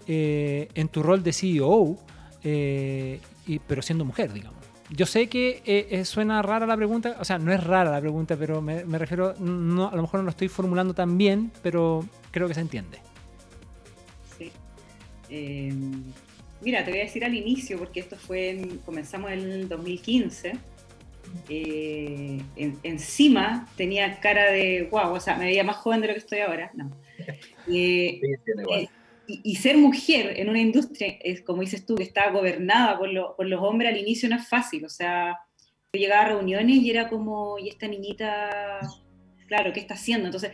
eh, en tu rol de CEO, eh, pero siendo mujer, digamos? Yo sé que eh, eh, suena rara la pregunta, o sea, no es rara la pregunta, pero me, refiero, no, a lo mejor no lo estoy formulando tan bien, pero creo que se entiende. Sí. Em, mira, te voy a decir al inicio, porque esto fue, comenzamos en el 2015. Eh, encima tenía cara de wow, o sea, me veía más joven de lo que estoy ahora. No. sí, igual y, ser mujer en una industria, es como dices tú, que está gobernada por, los hombres al inicio no es fácil. O sea, yo llegaba a reuniones y era como, ¿y esta niñita, claro, qué está haciendo? Entonces,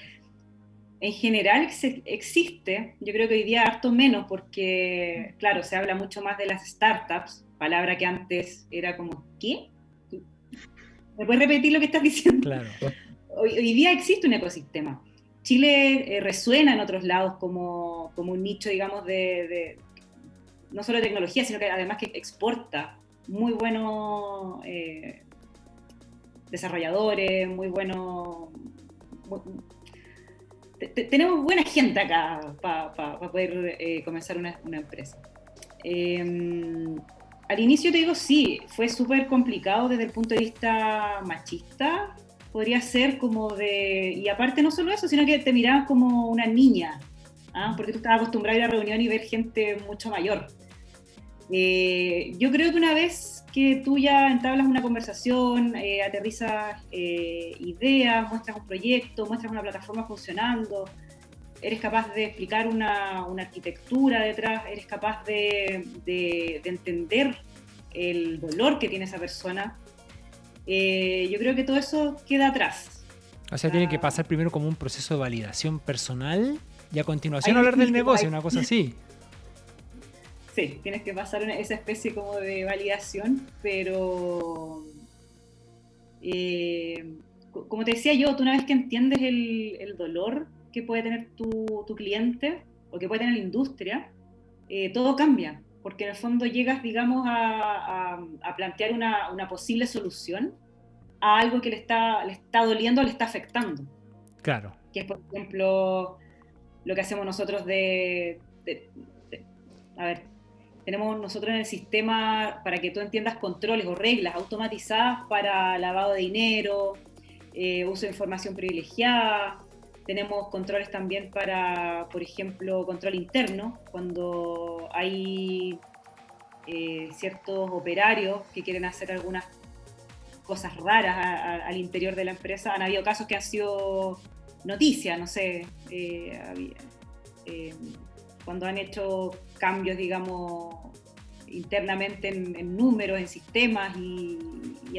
en general existe, yo creo que hoy día harto menos porque, claro, se habla mucho más de las startups, palabra que antes era como, ¿qué? ¿Me puedes repetir lo que estás diciendo? Claro. hoy día existe un ecosistema. Chile eh, resuena en otros lados como, como un nicho, digamos, de, no solo de tecnología, sino que además que exporta muy buenos eh, desarrolladores, muy buenos... tenemos buena gente acá para poder eh, comenzar una, una empresa. Em, al inicio te digo, sí, fue súper complicado desde el punto de vista machista, podría ser como de, y aparte no solo eso, sino que te mirabas como una niña, ¿ah? porque tú estabas acostumbrado a ir a reunión y ver gente mucho mayor. Eh, yo creo que una vez que tú ya entablas una conversación, eh, aterrizas eh, ideas, muestras un proyecto, muestras una plataforma funcionando, eres capaz de explicar una, una arquitectura detrás, eres capaz de, de, de entender el dolor que tiene esa persona, eh, yo creo que todo eso queda atrás. O sea, tiene que pasar primero como un proceso de validación personal y a continuación hablar del negocio, una cosa así. Sí, tienes que pasar esa especie como de validación, pero eh, como te decía yo, tú una vez que entiendes el, dolor que puede tener tu, cliente o que puede tener la industria, eh, todo cambia. Porque en el fondo llegas, digamos, a, plantear una, posible solución a algo que le está, le está doliendo, le está afectando. Claro. Que es, por ejemplo, lo que hacemos nosotros de, a ver, tenemos nosotros en el sistema, para que tú entiendas, controles o reglas automatizadas para lavado de dinero, eh, uso de información privilegiada. Tenemos controles también para, por ejemplo, control interno, cuando hay eh, ciertos operarios que quieren hacer algunas cosas raras al interior de la empresa. Han habido casos que han sido noticias, no sé, eh, cuando han hecho cambios, digamos, internamente en, números, en sistemas y,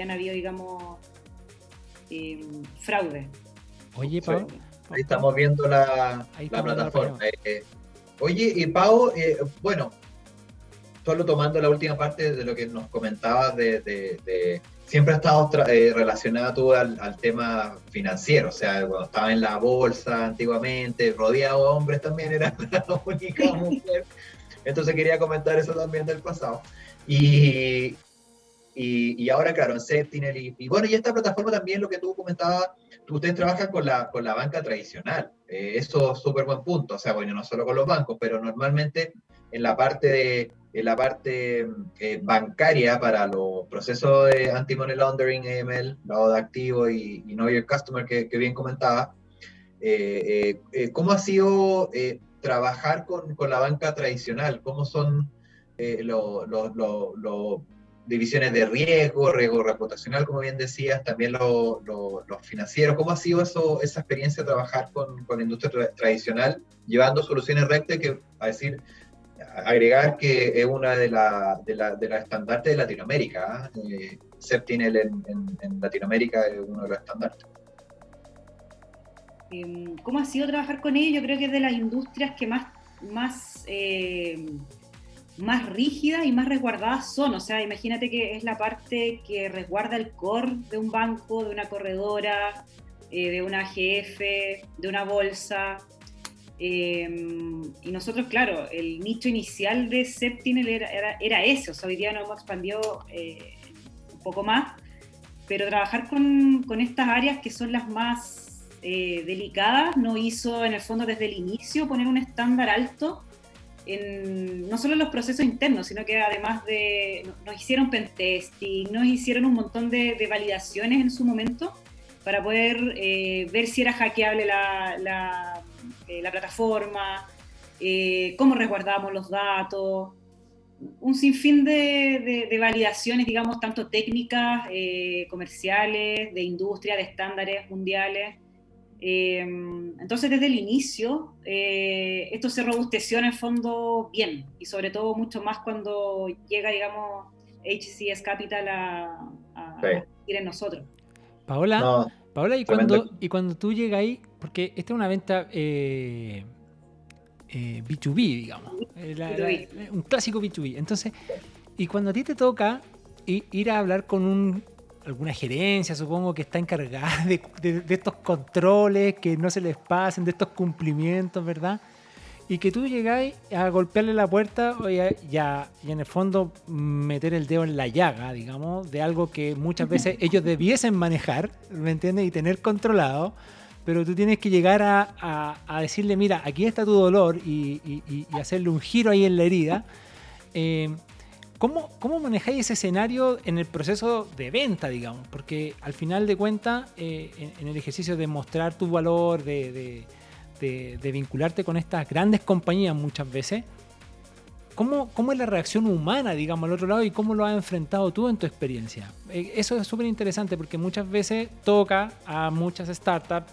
han habido, digamos, eh, fraude. Oye, Pau. Ahí estamos viendo la, plataforma. Eh, oye, y Pau, eh, bueno, solo tomando la última parte de lo que nos comentabas de, siempre ha estado eh, relacionada tú al, tema financiero, o sea, cuando estaba en la bolsa antiguamente, rodeado de hombres también era la única mujer. Entonces quería comentar eso también del pasado. Y, y, ahora, claro, en Sentinel. Y, bueno, y esta plataforma también, lo que tú comentabas, ustedes trabajan con la, con la banca tradicional. Eh, eso es súper buen punto. O sea, bueno, no solo con los bancos, pero normalmente en la parte de en la parte eh, bancaria para los procesos de anti-money laundering, AML, lado de activo y, y Know Your Customer que, que bien comentaba, eh, ¿cómo ha sido trabajar con, con, la banca tradicional? ¿Cómo son los divisiones de riesgo, riesgo reputacional, como bien decías, también los financieros. ¿Cómo ha sido eso, esa experiencia trabajar con, con la industria tradicional, llevando soluciones rectas que, a decir, agregar que es una de las de la, de la estandartes de Latinoamérica. ¿eh? Septinel en, en, Latinoamérica es uno de los estandartes. Em, ¿Cómo ha sido trabajar con ellos? Yo creo que es de las industrias que más, más eh, más rígidas y más resguardadas son. O sea, imagínate que es la parte que resguarda el core de un banco, de una corredora, eh, de una AGF, de una bolsa. Em, y nosotros, claro, el nicho inicial de Septinel era, era, ese. O sea, hoy día nos hemos expandido eh, un poco más. Pero trabajar con, con estas áreas que son las más eh, delicadas nos hizo, en el fondo, desde el inicio poner un estándar alto no solo los procesos internos, sino que además de, nos hicieron pentesting, nos hicieron un montón de, validaciones en su momento para poder eh, ver si era hackeable la, la, eh, plataforma, eh, cómo resguardábamos los datos, un sinfín de, de validaciones, digamos, tanto técnicas, comerciales, de industria, de estándares mundiales. Em, entonces, desde el inicio, eh, esto se robusteció en el fondo bien, y sobre todo mucho más cuando llega, digamos, HCS Capital a, a, ir en nosotros. Paola, Paola y, cuando, y cuando tú llegas ahí, porque esta es una venta eh, eh, B2B, digamos, un clásico B2B. Entonces, y cuando a ti te toca ir a hablar con un alguna gerencia, supongo, que está encargada de, estos controles, que no se les pasen, de estos cumplimientos, ¿verdad? Y que tú llegáis a golpearle la puerta y, y en el fondo meter el dedo en la llaga, digamos, de algo que muchas veces ellos debiesen manejar, ¿me entiendes? Y tener controlado, pero tú tienes que llegar a, decirle, mira, aquí está tu dolor y, hacerle un giro ahí en la herida. Eh, ¿Cómo, ¿Cómo, manejáis ese escenario en el proceso de venta, digamos? Porque al final de cuentas, eh, en, el ejercicio de mostrar tu valor, de, vincularte con estas grandes compañías muchas veces, ¿cómo, ¿cómo, es la reacción humana, digamos, al otro lado y cómo lo has enfrentado tú en tu experiencia? Eh, eso es súper interesante porque muchas veces toca a muchas startups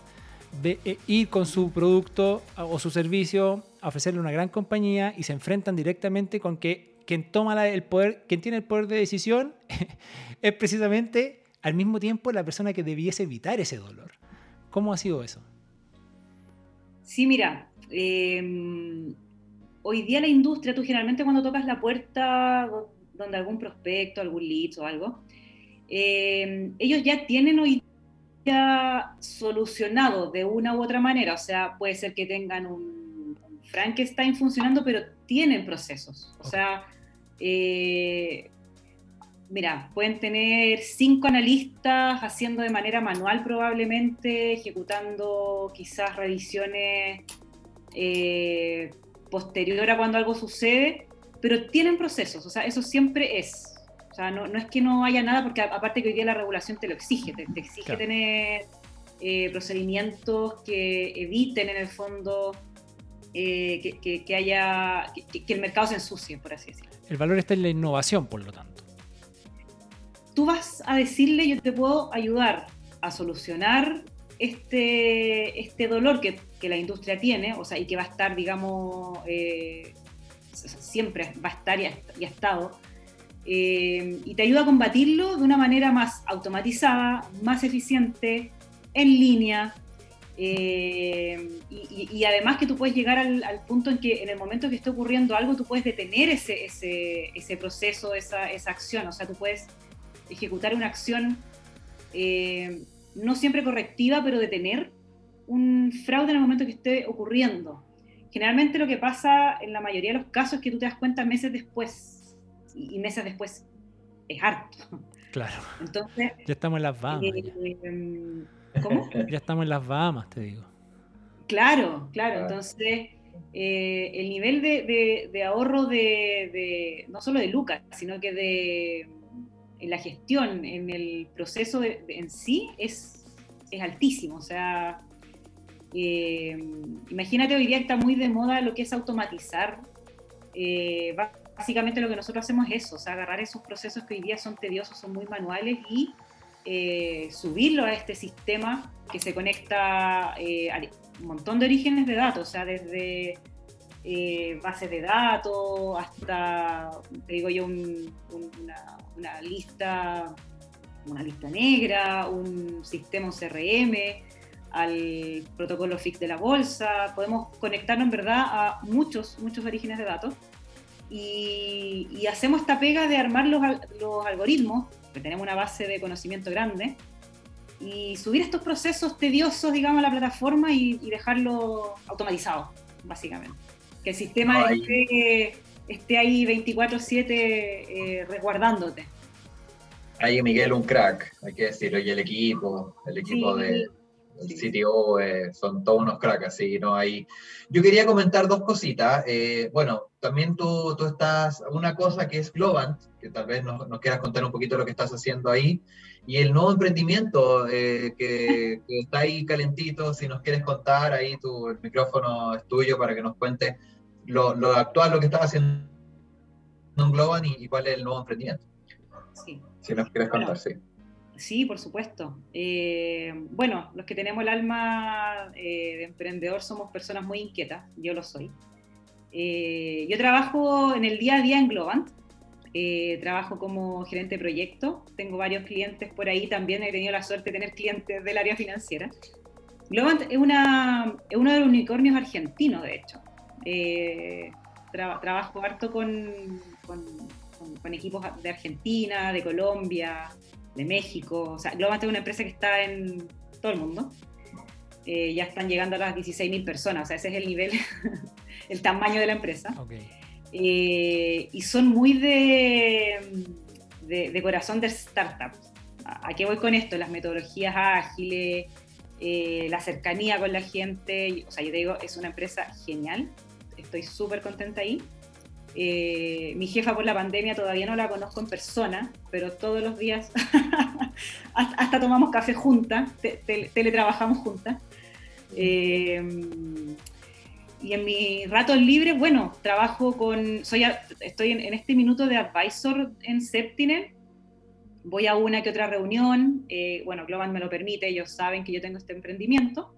eh, ir con su producto o su servicio a ofrecerle a una gran compañía y se enfrentan directamente con que quien toma el poder, quien tiene el poder de decisión es precisamente al mismo tiempo la persona que debiese evitar ese dolor. ¿Cómo ha sido eso? Sí, mira, em, hoy día la industria, tú generalmente cuando tocas la puerta donde algún prospecto, algún lead o algo, em, ellos ya tienen hoy día solucionado de una u otra manera, o sea, puede ser que tengan un, un Frankenstein funcionando, pero tienen procesos, o sea, Eh, mira, pueden tener cinco analistas haciendo de manera manual probablemente, ejecutando quizás revisiones eh, posterior a cuando algo sucede, pero tienen procesos, o sea, eso siempre es. O sea, no, es que no haya nada, porque aparte que hoy día la regulación te lo exige, te, exige tener eh, procedimientos que eviten en el fondo eh, que, haya, que, el mercado se ensucie, por así decirlo. El valor está en la innovación, por lo tanto. Tú vas a decirle, yo te puedo ayudar a solucionar este, este dolor que, la industria tiene, o sea, y que va a estar, digamos, eh, siempre va a estar y ha, estado, eh, y te ayuda a combatirlo de una manera más automatizada, más eficiente, en línea, eh, y, además que tú puedes llegar al, punto en que en el momento que esté ocurriendo algo, tú puedes detener ese, ese, ese proceso, esa, esa, acción. O sea, tú puedes ejecutar una acción eh, no siempre correctiva, pero detener un fraude en el momento que esté ocurriendo. Generalmente lo que pasa en la mayoría de los casos es que tú te das cuenta meses después, y, meses después es harto. Claro. Entonces, ya estamos en las Bahamas. Eh, ¿Cómo? ya estamos en las Bahamas, te digo. Claro, claro. Entonces, eh, el nivel de, ahorro de, no solo de Lucas, sino que de en la gestión, en el proceso en sí, es, es altísimo. O sea, eh, imagínate hoy día está muy de moda lo que es automatizar. Eh, básicamente lo que nosotros hacemos es eso, o sea, agarrar esos procesos que hoy día son tediosos, son muy manuales y eh, subirlo a este sistema que se conecta eh, a un montón de orígenes de datos, o sea, desde eh, bases de datos hasta, te digo yo, una, lista una lista negra, un sistema CRM, al protocolo FIX de la bolsa, podemos conectarnos en verdad a muchos, muchos orígenes de datos y, hacemos esta pega de armar los, los algoritmos tenemos una base de conocimiento grande, y subir estos procesos tediosos, digamos, a la plataforma y, dejarlo automatizado, básicamente. Que el sistema esté, ahí 24/7 eh, resguardándote. Ahí Miguel un crack, hay que decirlo, y el equipo, el equipo de, CTO eh, son todos unos cracks, así, ¿no? Hay... Yo quería comentar dos cositas. Eh, bueno, también tú, tú, estás, una cosa que es Globant, que tal vez nos, nos, quieras contar un poquito lo que estás haciendo ahí, y el nuevo emprendimiento eh, que, está ahí calentito, si nos quieres contar, ahí tu, el micrófono es tuyo para que nos cuentes lo, lo actual, lo que estás haciendo en Globant y, cuál es el nuevo emprendimiento. Sí. Si nos quieres contar, sí. Sí, por supuesto. Eh, bueno, los que tenemos el alma eh, de emprendedor somos personas muy inquietas, yo lo soy. Eh, yo trabajo en el día a día en Globant, trabajo como gerente de proyecto, tengo varios clientes por ahí, también he tenido la suerte de tener clientes del área financiera. Globant es, una, es uno de los unicornios argentinos, de hecho. trabajo harto con, con equipos de Argentina, de Colombia, de México. O sea, Globant es una empresa que está en todo el mundo. Eh, ya están llegando a las 16.000 personas, o sea, ese es el nivel, el tamaño de la empresa. Eh, y son muy de, de, corazón de startups. ¿A qué voy con esto? Las metodologías ágiles, eh, la cercanía con la gente. O sea, yo te digo, es una empresa genial. Estoy súper contenta ahí. Eh, mi jefa por la pandemia todavía no la conozco en persona, pero todos los días hasta, tomamos café juntas, teletrabajamos juntas. Eh, y en mis ratos libres, bueno, trabajo con, soy, estoy en, este minuto de advisor en Septine, voy a una que otra reunión, eh, bueno, Globan me lo permite, ellos saben que yo tengo este emprendimiento.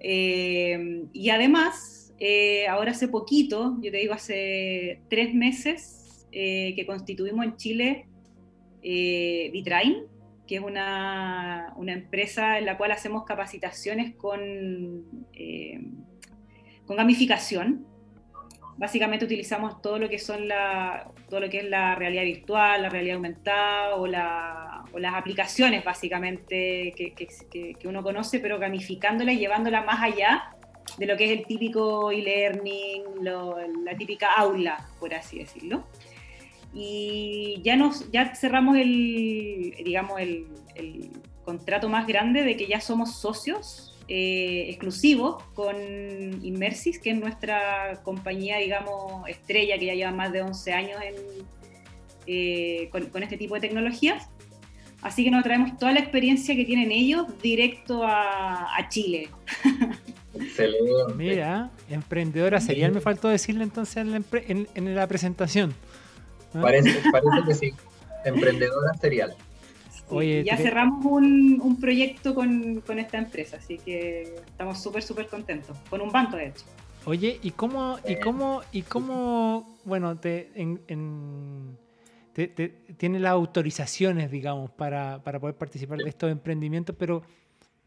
y además, eh, ahora hace poquito, yo te digo hace tres meses, eh, que constituimos en Chile eh, Vitrain, que es una, una, empresa en la cual hacemos capacitaciones con, con gamificación. Básicamente utilizamos todo lo que son la, todo lo que es la realidad virtual, la realidad aumentada o, la, o las aplicaciones básicamente que, que, que, uno conoce, pero gamificándola y llevándola más allá de lo que es el típico e-learning, la típica aula, por así decirlo. y ya, nos, ya cerramos el, digamos, el, contrato más grande de que ya somos socios eh, exclusivos con Inmersis, que es nuestra compañía, digamos, estrella, que ya lleva más de 11 años eh, con, este tipo de tecnologías. Así que nos traemos toda la experiencia que tienen ellos directo a, Chile. Excelente. Mira, emprendedora serial, me faltó decirle entonces en la presentación. ¿Ah? Parece, parece que sí. Emprendedora serial. ya cerramos un, proyecto con, esta empresa, así que estamos súper, súper contentos. Con un banco, de hecho. Oye, ¿y cómo, y eh. cómo, y cómo bueno, te, en, tiene las autorizaciones, digamos, para, poder participar de estos emprendimientos, pero,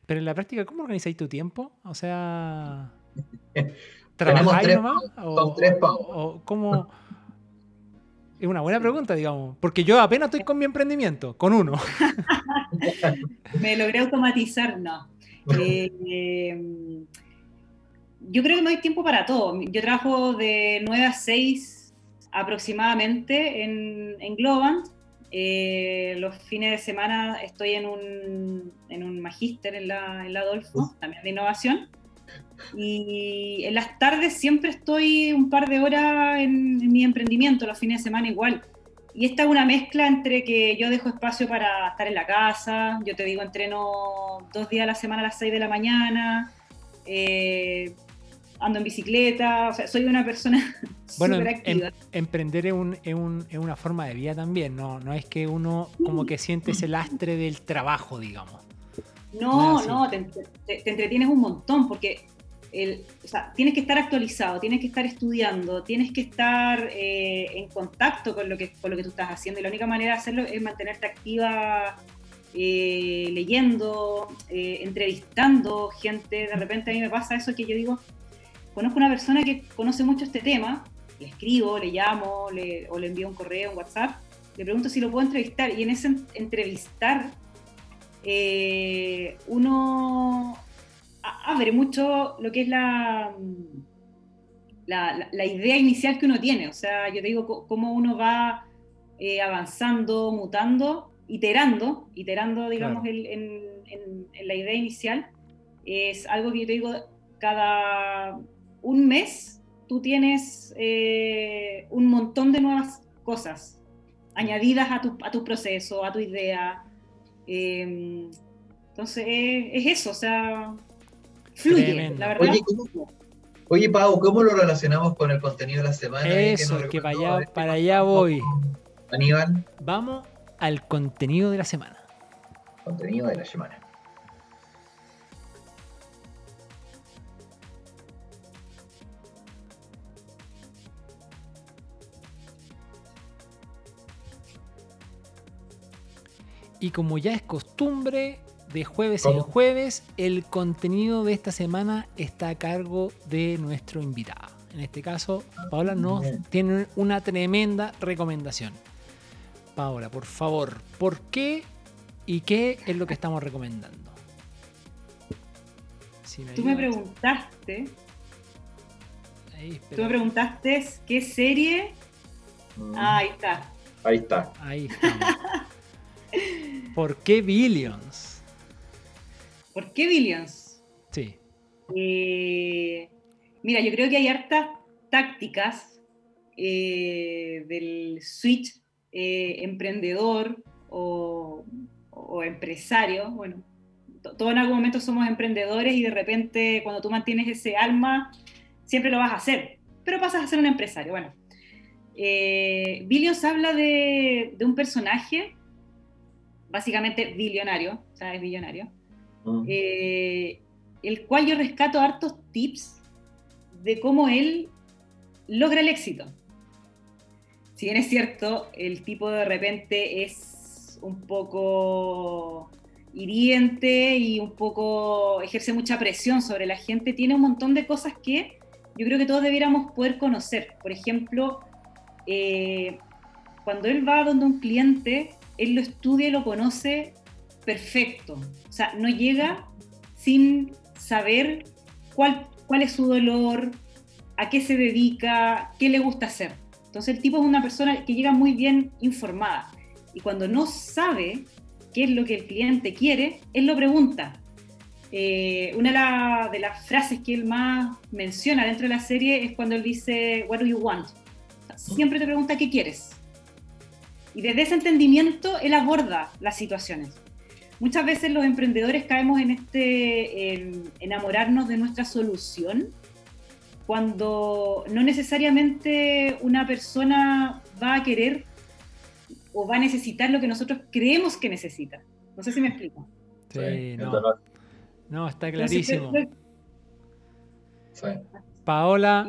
pero en la práctica, ¿cómo organizáis tu tiempo? O sea, ¿trabajáis nomás? O, tres o, cómo, es una buena pregunta, digamos, porque yo apenas estoy con mi emprendimiento, con uno. me logré automatizar, no. Eh, yo creo que no hay tiempo para todo. Yo trabajo de 9 a 6 aproximadamente en, en Globant. Eh, los fines de semana estoy en un, en un magíster en la, en la Adolfo, también de innovación. Y en las tardes siempre estoy un par de horas en, mi emprendimiento, los fines de semana igual. Y esta es una mezcla entre que yo dejo espacio para estar en la casa, yo te digo, entreno dos días a la semana a las 6 de la mañana, eh, ando en bicicleta, o sea, soy una persona bueno, activa. emprender es, un, es, un, es, una forma de vida también, ¿no? No es que uno como que siente ese lastre del trabajo, digamos. No, no, te, te, entretienes un montón porque o sea, tienes que estar actualizado, tienes que estar estudiando, tienes que estar eh, en contacto con lo, que, con lo que tú estás haciendo y la única manera de hacerlo es mantenerte activa eh, leyendo, eh, entrevistando gente. De repente a mí me pasa eso que yo digo, conozco una persona que conoce mucho este tema, le escribo, le llamo o le envío un correo, un WhatsApp, le pregunto si lo puedo entrevistar y en ese entrevistar uno abre mucho lo que es la, la, la, idea inicial que uno tiene. O sea, yo te digo cómo uno va eh, avanzando, mutando, iterando, iterando, digamos, en, en, la idea inicial. Es algo que yo te digo, cada un mes tú tienes eh, un montón de nuevas cosas añadidas a tu, a tu proceso, a tu idea. Em, entonces, es eso, o sea, fluye, la verdad. Oye, Pau, ¿cómo lo relacionamos con el contenido de la semana? Eso, que, para allá, para allá voy. Aníbal. Vamos al contenido de la semana. Contenido de la semana. Y como ya es costumbre, de jueves en jueves, el contenido de esta semana está a cargo de nuestro invitado. En este caso, Paola nos tiene una tremenda recomendación. Paola, por favor, ¿por qué y qué es lo que estamos recomendando? Tú me preguntaste. tú me preguntaste qué serie. Mm. Ah, ahí está. Ahí está. Ahí está. ¿Por qué Billions? ¿Por qué Billions? Sí. Eh, mira, yo creo que hay hartas tácticas eh, del switch eh, emprendedor o, empresario. Bueno, todos en algún momento somos emprendedores y de repente cuando tú mantienes ese alma, siempre lo vas a hacer, pero pasas a ser un empresario. Bueno, Billions habla de, de un personaje, básicamente billonario, o sea, es billonario, eh, el cual yo rescato hartos tips de cómo él logra el éxito. Si bien es cierto, el tipo de repente es un poco hiriente y un poco ejerce mucha presión sobre la gente, tiene un montón de cosas que yo creo que todos debiéramos poder conocer. Por ejemplo, eh, cuando él va donde un cliente, él lo estudia y lo conoce perfecto. O sea, no llega sin saber cuál, cuál es su dolor, a qué se dedica, qué le gusta hacer. Entonces el tipo es una persona que llega muy bien informada y cuando no sabe qué es lo que el cliente quiere, él lo pregunta. Eh, una de, las frases que él más menciona dentro de la serie es cuando él dice, What do you want? Siempre te pregunta qué quieres. Y desde ese entendimiento él aborda las situaciones. Muchas veces los emprendedores caemos en este enamorarnos de nuestra solución cuando no necesariamente una persona va a querer o va a necesitar lo que nosotros creemos que necesita. No sé si me explico. Sí, no. no. está clarísimo. Paola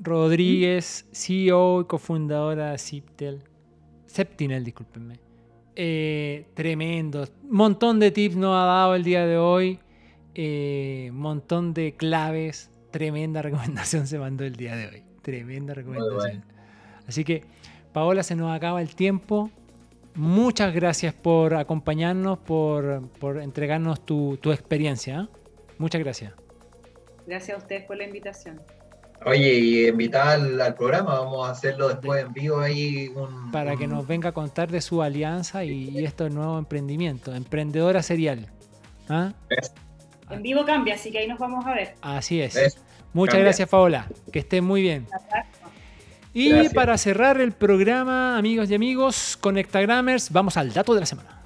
Rodríguez, CEO y cofundadora de Ciptel. Septinel, discúlpenme. Eh, tremendo. Montón de tips nos ha dado el día de hoy. Eh, montón de claves. Tremenda recomendación se mandó el día de hoy. Tremenda recomendación. Así que, Paola, se nos acaba el tiempo. Muchas gracias por acompañarnos, por, entregarnos tu, experiencia. ¿eh? Muchas gracias. Gracias a ustedes por la invitación. Oye, y invitar al, programa, vamos a hacerlo después en vivo ahí. Para que nos venga a contar de su alianza y, esto nuevo emprendimiento, emprendedora serial. ¿Ah? En vivo cambia, así que ahí nos vamos a ver. Así es. Muchas gracias, Paola. Que esté muy bien. Y para cerrar el programa, amigos y amigos, Conectagrammers, vamos al dato de la semana.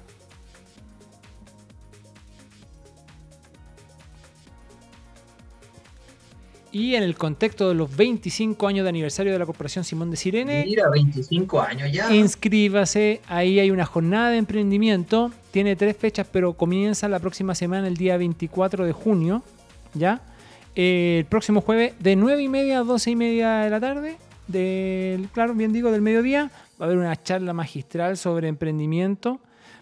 Y en el contexto de los 25 años de aniversario de la Corporación Simón de Sirene. Mira, 25 años ya. Inscríbase, ahí hay una jornada de emprendimiento. Tiene tres fechas, pero comienza la próxima semana, el día 24 de junio. ¿Ya? el próximo jueves, de 9 y media a 12 y media de la tarde del, claro, bien digo, del mediodía, va a haber una charla magistral sobre emprendimiento,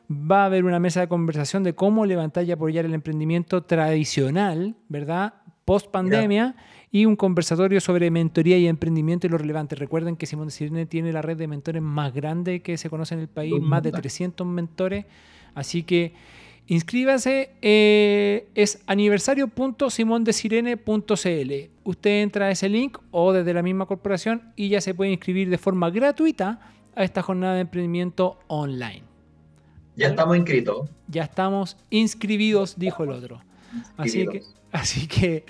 va a haber una mesa de conversación de cómo levantar y apoyar el emprendimiento tradicional, ¿verdad? Post pandemia. Y un conversatorio sobre mentoría y emprendimiento y lo relevante. Recuerden que Simón de Sirene tiene la red de mentores más grande que se conoce en el país, más de 300 mentores. Así que Inscríbase, eh, es aniversario.simondesirene.cl. Usted entra a ese link o desde la misma corporación y ya se puede inscribir de forma gratuita a esta jornada de emprendimiento online. Ya estamos inscritos. Ya estamos inscribidos, dijo el otro. Así que, así que,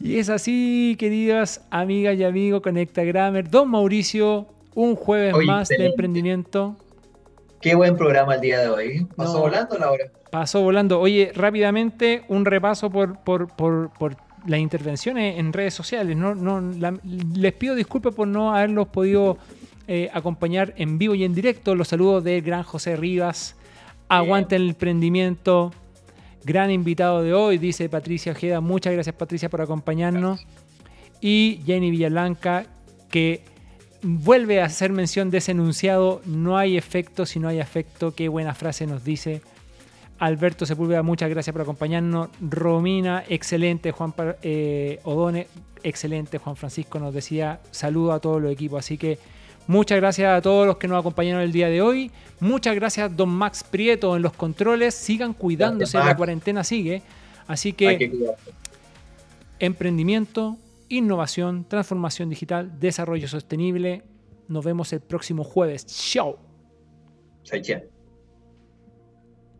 y es así, queridas amigas y amigos, Conecta Grammer. Don Mauricio, un jueves más de emprendimiento. Qué buen programa el día de hoy. Pasó volando la hora. Pasó volando. Oye, rápidamente un repaso por, por, las intervenciones en redes sociales. No, no, les pido disculpas por no haberlos podido eh, acompañar en vivo y en directo. Los saludos del gran José Rivas. Aguante el emprendimiento. Gran invitado de hoy, dice Patricia Ojeda. Muchas gracias, Patricia, por acompañarnos. Y Jenny Villalblanca, que vuelve a hacer mención de ese enunciado, no hay efecto si no hay afecto, qué buena frase nos dice. Alberto Sepúlveda, muchas gracias por acompañarnos. Romina, excelente. Juan eh, Odone, excelente. Juan Francisco nos decía saludo a todos los equipos. Así que muchas gracias a todos los que nos acompañaron el día de hoy. Muchas gracias, don Max Prieto, en los controles. Sigan cuidándose, la cuarentena sigue. Así que emprendimiento, innovación, transformación digital, desarrollo sostenible. Nos vemos el próximo jueves. Chao.